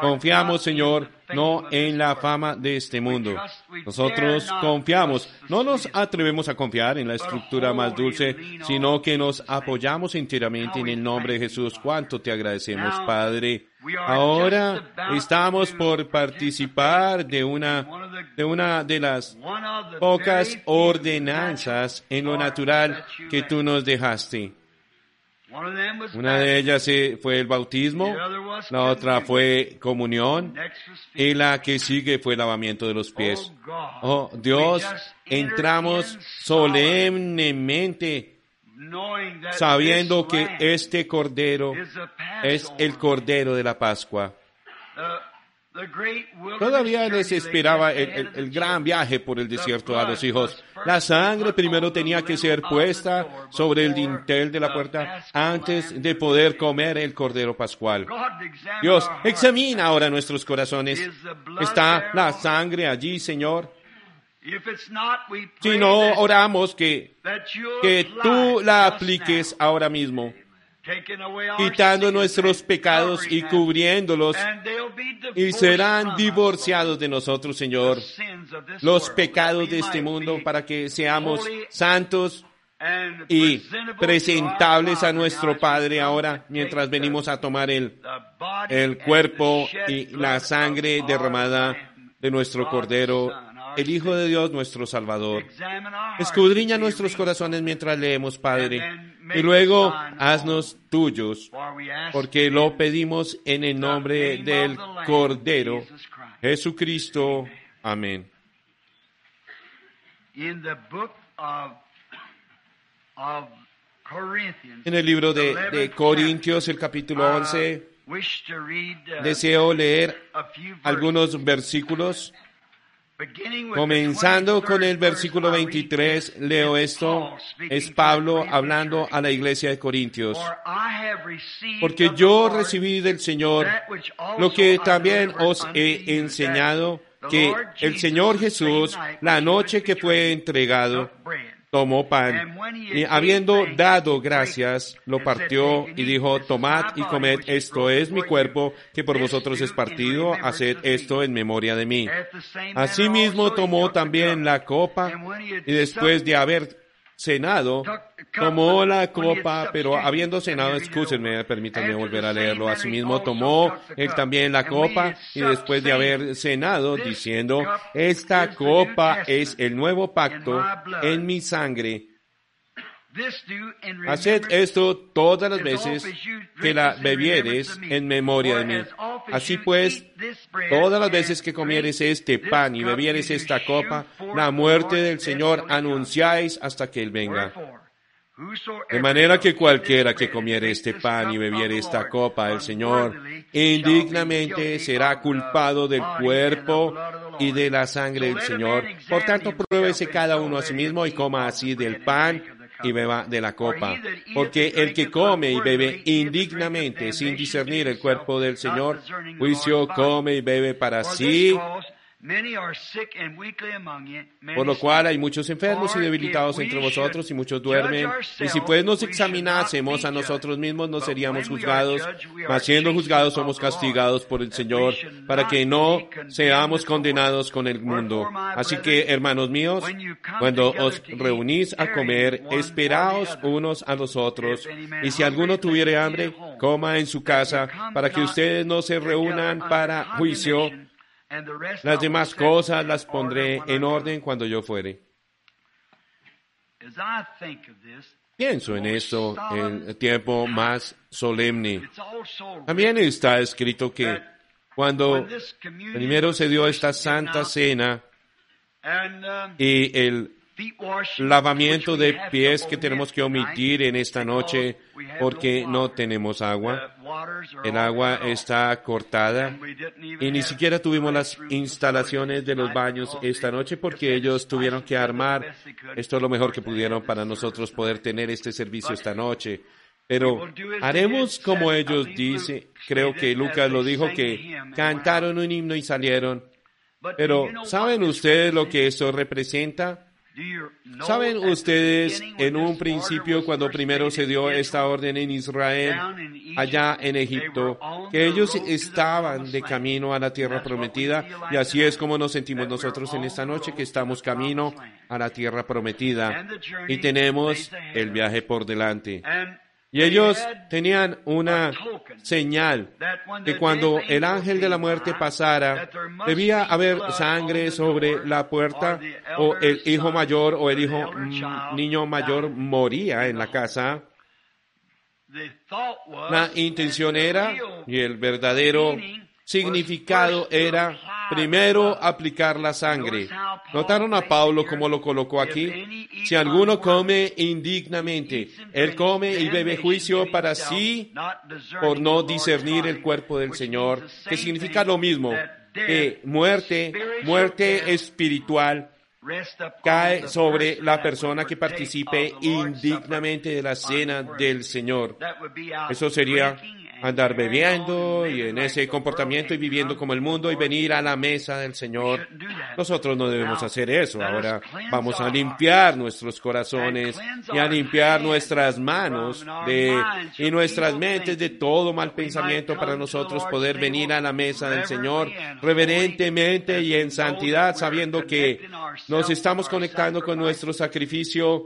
Confiamos, Señor, no en la fama de este mundo. Nosotros confiamos, no nos atrevemos a confiar en la estructura más dulce, sino que nos apoyamos enteramente en el nombre de Jesús. ¿Cuánto te agradecemos, Padre? Ahora estamos por participar de una, de una de las pocas ordenanzas en lo natural que tú nos dejaste. Una de ellas fue el bautismo, la otra fue comunión y la que sigue fue el lavamiento de los pies. Oh Dios, entramos solemnemente sabiendo que este cordero es el cordero de la Pascua. Todavía les esperaba el, gran viaje por el desierto a los hijos. La sangre primero tenía que ser puesta sobre el dintel de la puerta antes de poder comer el cordero pascual. Dios, examina ahora nuestros corazones. ¿Está la sangre allí, Señor? Si no, oramos que, que tú la apliques ahora mismo quitando nuestros pecados y cubriéndolos, y serán divorciados de nosotros, Señor, los pecados de este mundo para que seamos santos y presentables a nuestro Padre ahora mientras venimos a tomar el, el cuerpo y la sangre derramada de nuestro Cordero, el Hijo de Dios, nuestro Salvador. Escudriña nuestros corazones mientras leemos, Padre, y luego haznos tuyos, porque lo pedimos en el nombre del Cordero, Jesucristo. Amén. En el libro de, de Corintios, el capítulo 11, deseo leer algunos versículos Comenzando con el versículo 23, leo esto, es Pablo hablando a la iglesia de Corintios. Porque yo recibí del Señor lo que también os he enseñado, que el Señor Jesús, la noche que fue entregado, tomó pan y habiendo dado gracias, lo partió y dijo, tomad y comed, esto es mi cuerpo que por vosotros es partido, haced esto en memoria de mí. Asimismo tomó también la copa y después de haber cenado, tomó la copa, pero habiendo cenado, escúchenme, permítanme volver a leerlo, asimismo tomó él también la copa y después de haber cenado, diciendo, esta copa es el nuevo pacto en mi sangre. Haced esto todas las veces que la bebieres en memoria de mí. Así pues, todas las veces que comieres este pan y bebieres esta copa, la muerte del Señor anunciáis hasta que Él venga. De manera que cualquiera que comiere este pan y bebiere esta copa del Señor, indignamente será culpado del cuerpo y de la sangre del Señor. Por tanto, pruébese cada uno a sí mismo y coma así del pan y beba de la copa. Porque el que come y bebe indignamente, sin discernir el cuerpo del Señor, juicio come y bebe para sí, por lo cual hay muchos enfermos y debilitados entre vosotros y muchos duermen. Y si pues nos examinásemos a nosotros mismos, no seríamos juzgados, mas siendo juzgados somos castigados por el Señor, para que no seamos condenados con el mundo. Así que, hermanos míos, cuando os reunís a comer, esperaos unos a los otros. Y si alguno tuviere hambre, coma en su casa, para que ustedes no se reúnan para juicio las demás cosas las pondré en orden cuando yo fuere. Pienso en esto en el tiempo más solemne. También está escrito que cuando primero se dio esta santa cena y el lavamiento de pies que tenemos que omitir en esta noche porque no tenemos agua. El agua está cortada y ni siquiera tuvimos las instalaciones de los baños esta noche porque ellos tuvieron que armar esto es lo mejor que pudieron para nosotros poder tener este servicio esta noche. Pero haremos como ellos dicen, creo que Lucas lo dijo, que cantaron un himno y salieron. Pero ¿saben ustedes lo que eso representa? ¿Saben ustedes en un principio cuando primero se dio esta orden en Israel, allá en Egipto, que ellos estaban de camino a la tierra prometida? Y así es como nos sentimos nosotros en esta noche, que estamos camino a la tierra prometida y tenemos el viaje por delante. Y ellos tenían una señal que cuando el ángel de la muerte pasara, debía haber sangre sobre la puerta o el hijo mayor o el hijo mm, niño mayor moría en la casa. La intención era, y el verdadero significado era primero aplicar la sangre. ¿Notaron a Pablo como lo colocó aquí? Si alguno come indignamente, él come y bebe juicio para sí por no discernir el cuerpo del Señor, que significa lo mismo, que muerte, muerte espiritual cae sobre la persona que participe indignamente de la cena del Señor. Eso sería andar bebiendo y en ese comportamiento y viviendo como el mundo y venir a la mesa del Señor. Nosotros no debemos hacer eso. Ahora vamos a limpiar nuestros corazones y a limpiar nuestras manos de, y nuestras mentes de todo mal pensamiento para nosotros poder venir a la mesa del Señor reverentemente y en santidad, sabiendo que nos estamos conectando con nuestro sacrificio,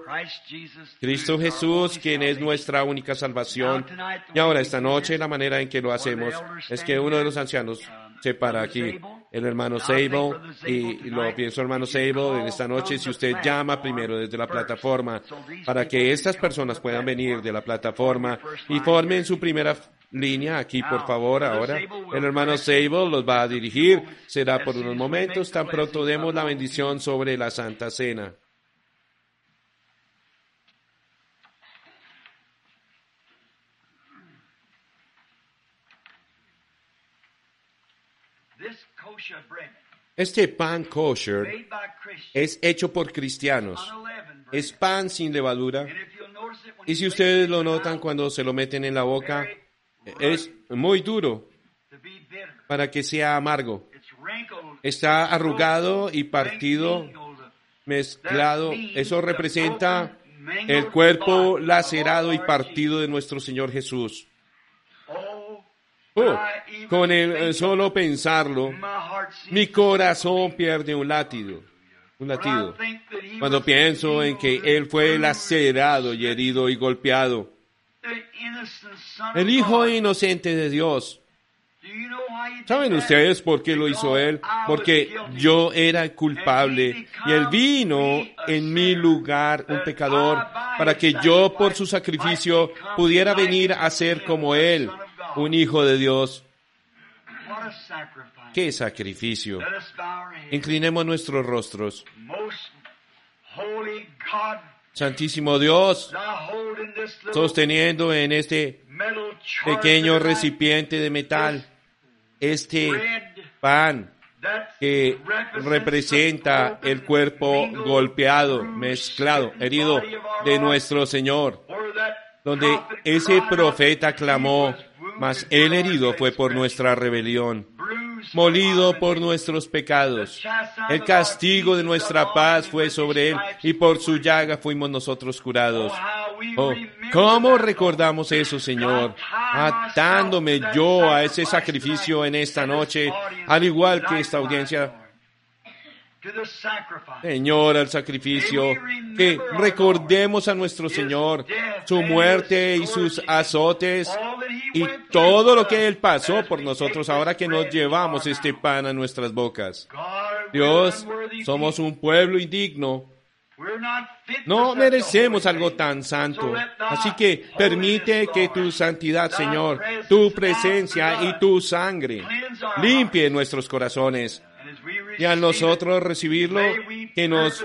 Cristo Jesús, quien es nuestra única salvación. Y ahora esta noche, manera en que lo hacemos es que uno de los ancianos se para aquí, el hermano Sable, y lo pienso hermano Sable en esta noche, si usted llama primero desde la plataforma, para que estas personas puedan venir de la plataforma y formen su primera línea aquí, por favor, ahora. El hermano Sable los va a dirigir, será por unos momentos, tan pronto demos la bendición sobre la Santa Cena. Este pan kosher es hecho por cristianos. Es pan sin levadura. Y si ustedes lo notan cuando se lo meten en la boca, es muy duro para que sea amargo. Está arrugado y partido, mezclado. Eso representa el cuerpo lacerado y partido de nuestro Señor Jesús. Oh, con el solo pensarlo, mi corazón pierde un latido, un latido. Cuando pienso en que Él fue lacerado y herido y golpeado, el Hijo inocente de Dios. ¿Saben ustedes por qué lo hizo Él? Porque yo era culpable y Él vino en mi lugar, un pecador, para que yo por su sacrificio pudiera venir a ser como Él, un hijo de Dios. ¡Qué sacrificio! Inclinemos nuestros rostros. Santísimo Dios, sosteniendo en este pequeño recipiente de metal este pan que representa el cuerpo golpeado, mezclado, herido de nuestro Señor, donde ese profeta clamó, mas el herido fue por nuestra rebelión, molido por nuestros pecados. El castigo de nuestra paz fue sobre él y por su llaga fuimos nosotros curados. Oh, ¿cómo recordamos eso, Señor? Atándome yo a ese sacrificio en esta noche, al igual que esta audiencia Señor, al sacrificio, que recordemos a nuestro Señor, su muerte y sus azotes y todo lo que Él pasó por nosotros ahora que nos llevamos este pan a nuestras bocas. Dios, somos un pueblo indigno. No merecemos algo tan santo. Así que permite que tu santidad, Señor, tu presencia y tu sangre limpie nuestros corazones y a nosotros recibirlo, que nos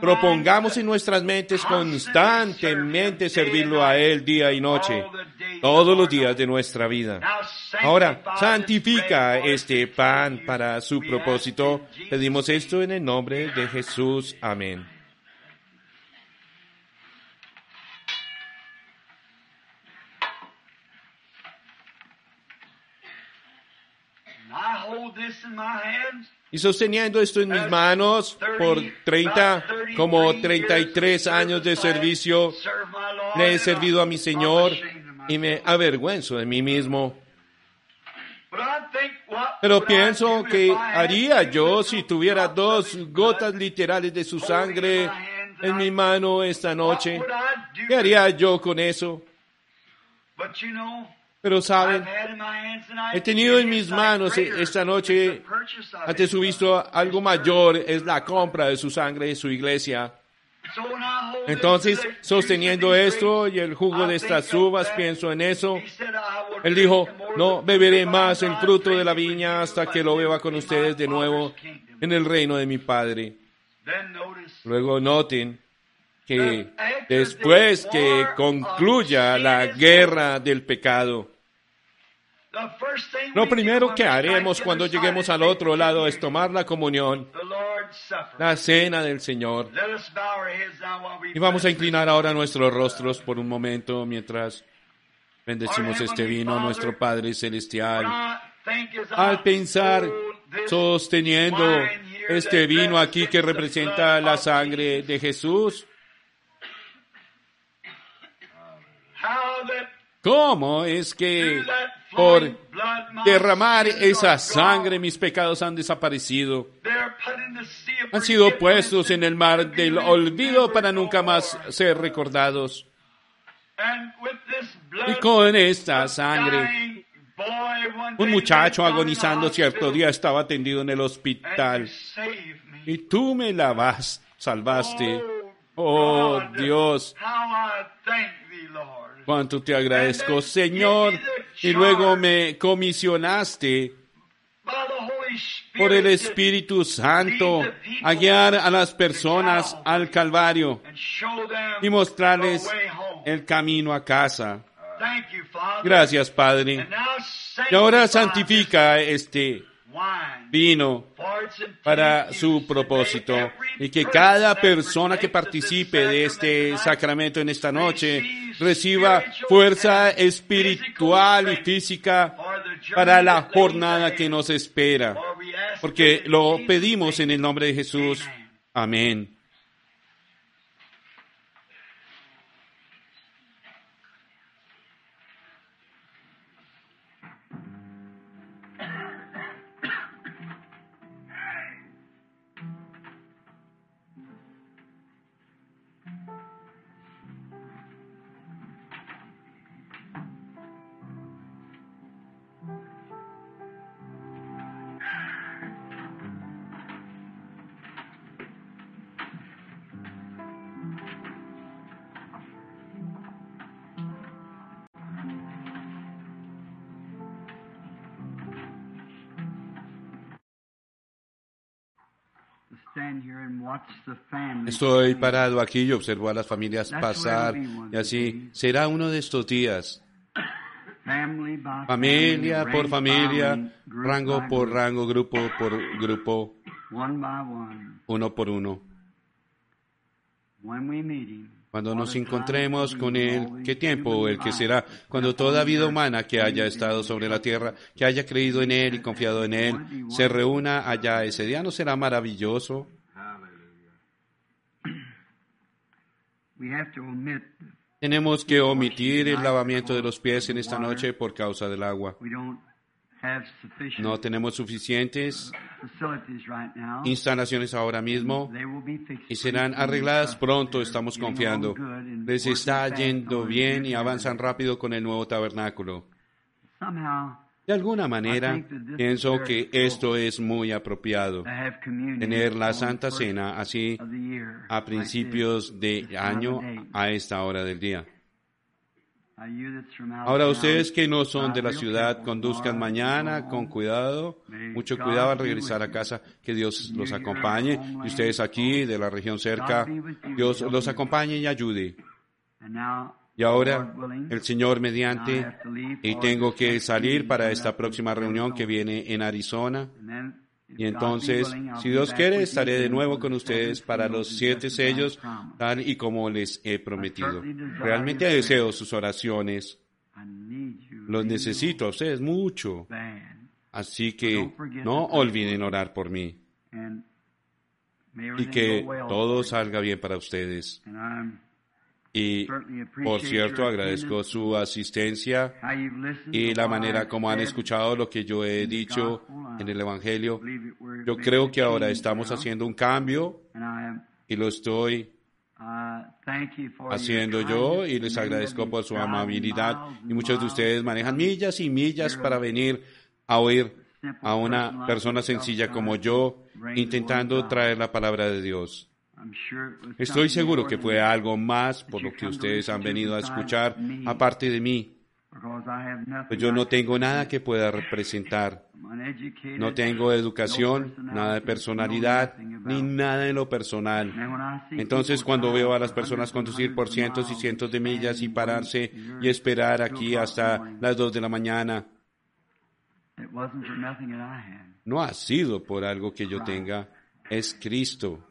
propongamos en nuestras mentes constantemente servirlo a Él día y noche, todos los días de nuestra vida. Ahora, santifica este pan para su propósito. Pedimos esto en el nombre de Jesús. Amén. I hold this in my. Y sosteniendo esto en mis manos por 30, como 33 años de servicio, le he servido a mi Señor y me avergüenzo de mí mismo. Pero pienso que haría yo si tuviera dos gotas literales de su sangre en mi mano esta noche. ¿Qué haría yo con eso? Pero saben, he tenido en mis manos greater. esta noche, ante su visto, algo mayor es la compra de su sangre su iglesia. Entonces, sosteniendo esto y el jugo de estas uvas, pienso en eso. Él dijo, no beberé más el fruto de la viña hasta que lo beba con ustedes de nuevo en el reino de mi Padre. Luego noten que después que concluya la guerra del pecado, lo primero que haremos cuando lleguemos al otro lado es tomar la comunión, la cena del Señor. Y vamos a inclinar ahora nuestros rostros por un momento mientras bendecimos este vino a nuestro Padre Celestial. Al pensar, sosteniendo este vino aquí que representa la sangre de Jesús, ¿cómo es que por derramar esa sangre mis pecados han desaparecido? Han sido puestos en el mar del olvido para nunca más ser recordados. Y con esta sangre, un muchacho agonizando cierto día estaba tendido en el hospital y tú me lavas, salvaste. Oh Dios, cuánto te agradezco, Señor. Y luego me comisionaste por el Espíritu Santo a guiar a las personas al Calvario y mostrarles el camino a casa. Gracias, Padre. Y ahora santifica este vino para su propósito y que cada persona que participe de este sacramento en esta noche reciba fuerza espiritual y física para la jornada que nos espera, porque lo pedimos en el nombre de Jesús. Amén. Estoy parado aquí y observo a las familias pasar y así será uno de estos días. Familia por familia, rango por rango, grupo por grupo, uno por uno. Cuando nos encontremos con Él, ¿qué tiempo el que será? Cuando toda vida humana que haya estado sobre la tierra, que haya creído en Él y confiado en Él, se reúna allá. Ese día no será maravilloso. Tenemos que omitir el lavamiento de los pies en esta noche por causa del agua. No tenemos suficientes instalaciones ahora mismo y serán arregladas pronto, estamos confiando. Les está yendo bien y avanzan rápido con el nuevo tabernáculo. De alguna manera, pienso que esto es muy apropiado, tener la Santa Cena así a principios de año a esta hora del día. Ahora ustedes que no son de la ciudad, conduzcan mañana con cuidado, mucho cuidado al regresar a casa, que Dios los acompañe. Y ustedes aquí de la región cerca, Dios los acompañe y ayude. Y ahora, el Señor mediante, y tengo que salir para esta próxima reunión que viene en Arizona. Y entonces, si Dios quiere, estaré de nuevo con ustedes para los siete sellos, tal y como les he prometido. Realmente deseo sus oraciones. Los necesito a ustedes mucho. Así que no olviden orar por mí y que todo salga bien para ustedes. Y, por cierto, agradezco su asistencia y la manera como han escuchado lo que yo he dicho en el Evangelio. Yo creo que ahora estamos haciendo un cambio y lo estoy haciendo yo y les agradezco por su amabilidad. Y muchos de ustedes manejan millas y millas para venir a oír a una persona sencilla como yo intentando traer la palabra de Dios. Estoy seguro que fue algo más por lo que ustedes han venido a escuchar aparte de mí. Pues yo no tengo nada que pueda representar. No tengo educación, nada de personalidad, ni nada en lo personal. Entonces cuando veo a las personas conducir por cientos y cientos de millas y pararse y esperar aquí hasta las dos de la mañana, no ha sido por algo que yo tenga, es Cristo.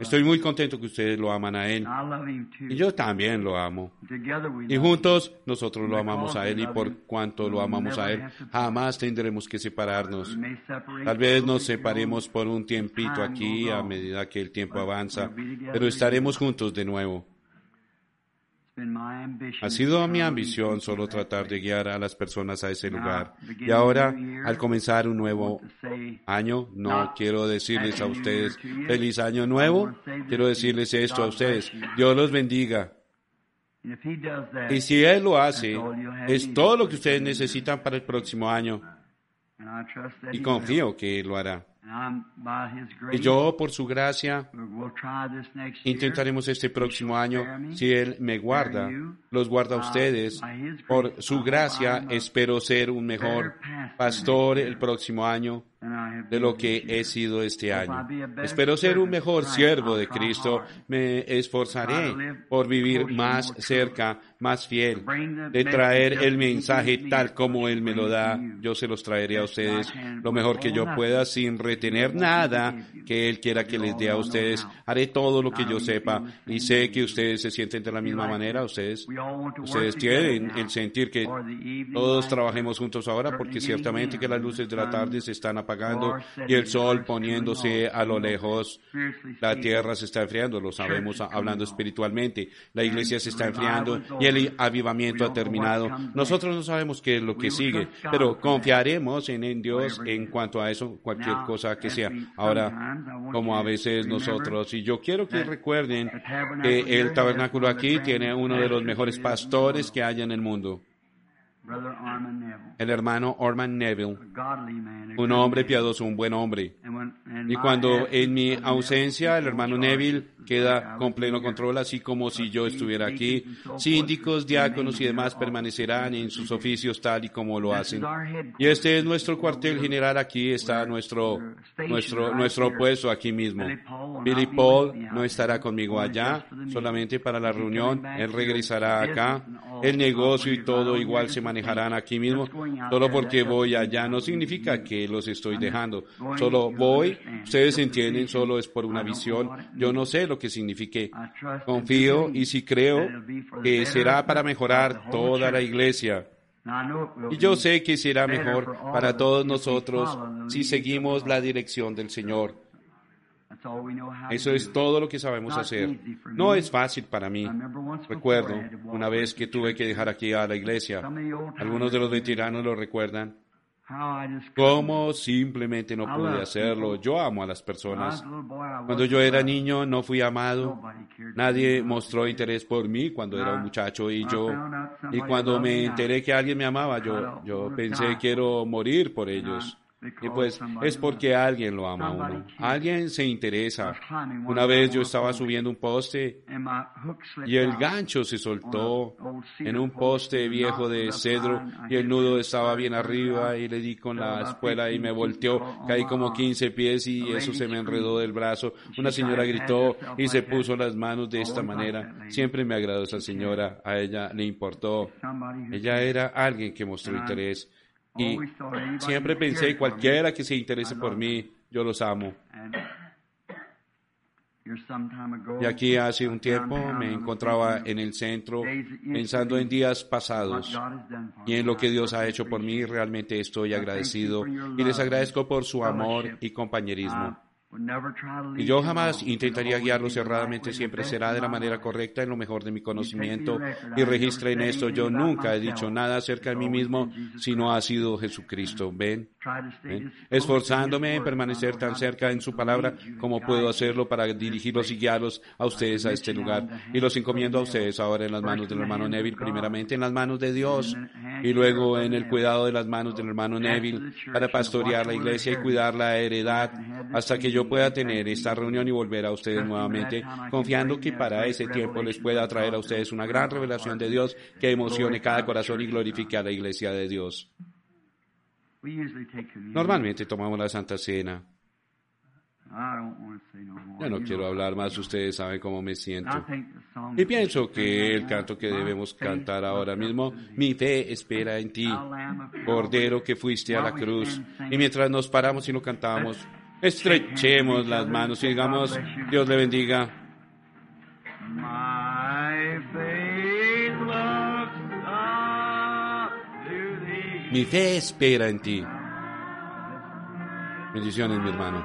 Estoy muy contento que ustedes lo aman a Él. Y yo también lo amo. Y juntos nosotros lo amamos a Él y por cuanto lo amamos a Él, jamás tendremos que separarnos. Tal vez nos separemos por un tiempito aquí a medida que el tiempo avanza, pero estaremos juntos de nuevo. Ha sido mi ambición solo tratar de guiar a las personas a ese lugar. Y ahora, al comenzar un nuevo año, no quiero decirles a ustedes feliz año nuevo, quiero decirles esto a ustedes. Dios los bendiga. Y si Él lo hace, es todo lo que ustedes necesitan para el próximo año. Y confío que Él lo hará. Y yo, por su gracia, intentaremos este próximo año, si Él me guarda, los guarda a uh, ustedes. Por su gracia, espero ser un mejor pastor el próximo año de lo que he sido este año. Espero ser un mejor siervo de Cristo. Me esforzaré por vivir más cerca, más fiel, de traer el mensaje tal como Él me lo da. Yo se los traeré a ustedes lo mejor que yo pueda sin retener nada que Él quiera que les dé a ustedes. Haré todo lo que yo sepa y sé que ustedes se sienten de la misma manera. Ustedes, ustedes tienen el sentir que todos trabajemos juntos ahora porque ciertamente que las luces de la tarde se están apagando y el sol poniéndose a lo lejos. La tierra se está enfriando, lo sabemos hablando espiritualmente. La iglesia se está enfriando y el avivamiento ha terminado. Nosotros no sabemos qué es lo que sigue, pero confiaremos en, en Dios en cuanto a eso, cualquier cosa que sea. Ahora, como a veces nosotros, y yo quiero que recuerden que el tabernáculo aquí tiene uno de los mejores pastores que hay en el mundo. El hermano Orman Neville, un hombre piadoso, un buen hombre. Y cuando en mi ausencia el hermano Neville queda con pleno control, así como si yo estuviera aquí, síndicos, diáconos y demás permanecerán en sus oficios tal y como lo hacen. Y este es nuestro cuartel general, aquí está nuestro, nuestro, nuestro puesto aquí mismo. Billy Paul no estará conmigo allá, solamente para la reunión, él regresará acá. El negocio y todo igual se manejarán aquí mismo. Solo porque voy allá no significa que los estoy dejando. Solo voy, ustedes entienden, solo es por una visión. Yo no sé lo que signifique. Confío y si creo que será para mejorar toda la iglesia. Y yo sé que será mejor para todos nosotros si seguimos la dirección del Señor. Eso es todo lo que sabemos hacer. No es fácil para mí. Recuerdo una vez que tuve que dejar aquí a la iglesia. Algunos de los veteranos lo recuerdan. Cómo simplemente no pude hacerlo. Yo amo a las personas. Cuando yo era niño no fui amado. Nadie mostró interés por mí cuando era un muchacho y yo, y cuando me enteré que alguien me amaba, yo, yo pensé quiero morir por ellos. Y pues es porque alguien lo ama a uno. Alguien se interesa. Una vez yo estaba subiendo un poste y el gancho se soltó en un poste viejo de cedro y el nudo estaba bien arriba y le di con la espuela y me volteó. Caí como 15 pies y eso se me enredó del brazo. Una señora gritó y se puso las manos de esta manera. Siempre me agradó esa señora. A ella le importó. Ella era alguien que mostró interés. Y siempre pensé, cualquiera que se interese por mí, yo los amo. Y aquí hace un tiempo me encontraba en el centro pensando en días pasados. Y en lo que Dios ha hecho por mí. Realmente estoy agradecido. y les agradezco por su amor y compañerismo. Y yo jamás intentaría guiarlo cerradamente, siempre será de la manera correcta, en lo mejor de mi conocimiento. Y registre en esto, yo nunca he dicho nada acerca de mí mismo, sino ha sido Jesucristo. ¿Ven? ¿Ven? Esforzándome en permanecer tan cerca en su palabra como puedo hacerlo para dirigirlos y guiarlos a ustedes a este lugar. Y los encomiendo a ustedes ahora en las manos del hermano Neville, primeramente en las manos de Dios y luego en el cuidado de las manos del hermano Neville para pastorear la iglesia y cuidar la heredad hasta que yo pueda tener esta reunión y volver a ustedes nuevamente, confiando que para ese tiempo les pueda traer a ustedes una gran revelación de Dios que emocione cada corazón y glorifique a la iglesia de Dios. Normalmente tomamos la Santa Cena. Ya no quiero hablar más, ustedes saben cómo me siento. Y pienso que el canto que debemos cantar ahora mismo, mi fe espera en ti, Cordero que fuiste a la cruz. Y mientras nos paramos y lo cantamos, estrechemos las manos y digamos, Dios le bendiga. Mi fe espera en ti. Bendiciones, mi hermano.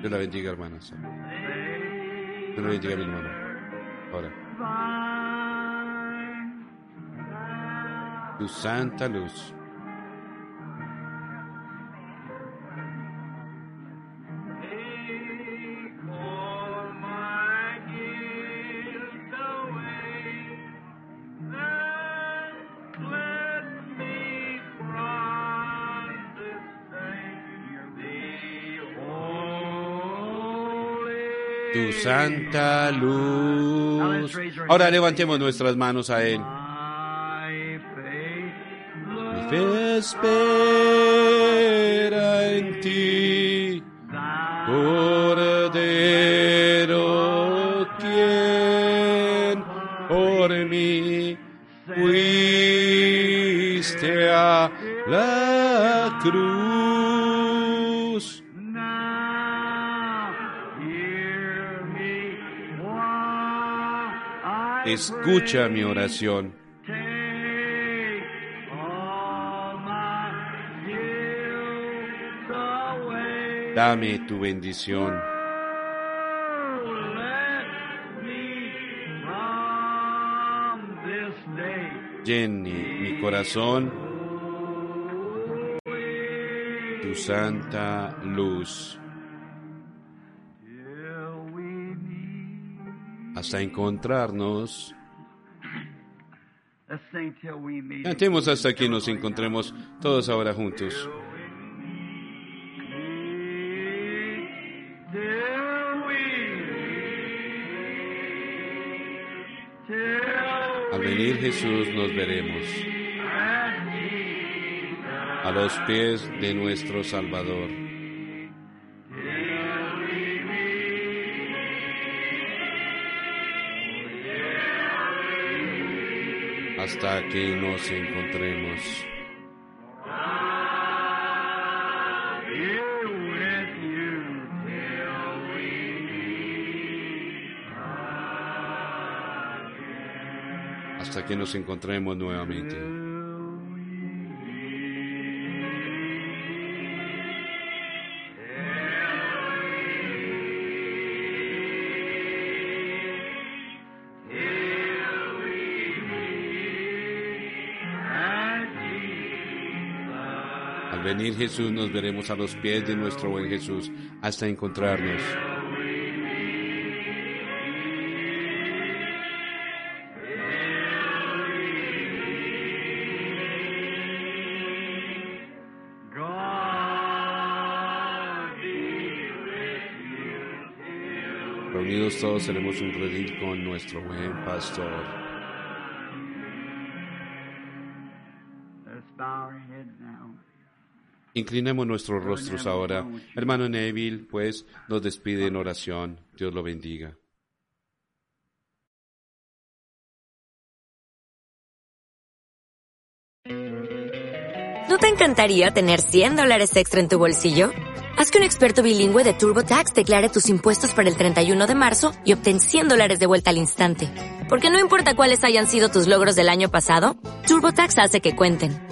Dios la bendiga, hermanas. Dios la bendiga, mi hermano. Ahora. Tu santa luz. Santa luz. Ahora levantemos nuestras manos a Él. Mi fe espera en ti, Cordero, quien por mí fuiste a la cruz. Escucha mi oración. Dame tu bendición. Llene mi corazón tu santa luz. Hasta encontrarnos. Cantemos hasta que nos encontremos todos ahora juntos. Al venir Jesús nos veremos a los pies de nuestro Salvador. Hasta que nos encontremos. Hasta que nos encontremos nuevamente. Venir Jesús nos veremos a los pies de nuestro buen Jesús hasta encontrarnos. Reunidos todos seremos un redil con nuestro buen pastor. Inclinemos nuestros rostros ahora. Hermano Neville, pues, nos despide en oración. Dios lo bendiga. ¿No te encantaría tener 100 dólares extra en tu bolsillo? Haz que un experto bilingüe de TurboTax declare tus impuestos para el 31 de marzo y obtén 100 dólares de vuelta al instante. Porque no importa cuáles hayan sido tus logros del año pasado, TurboTax hace que cuenten.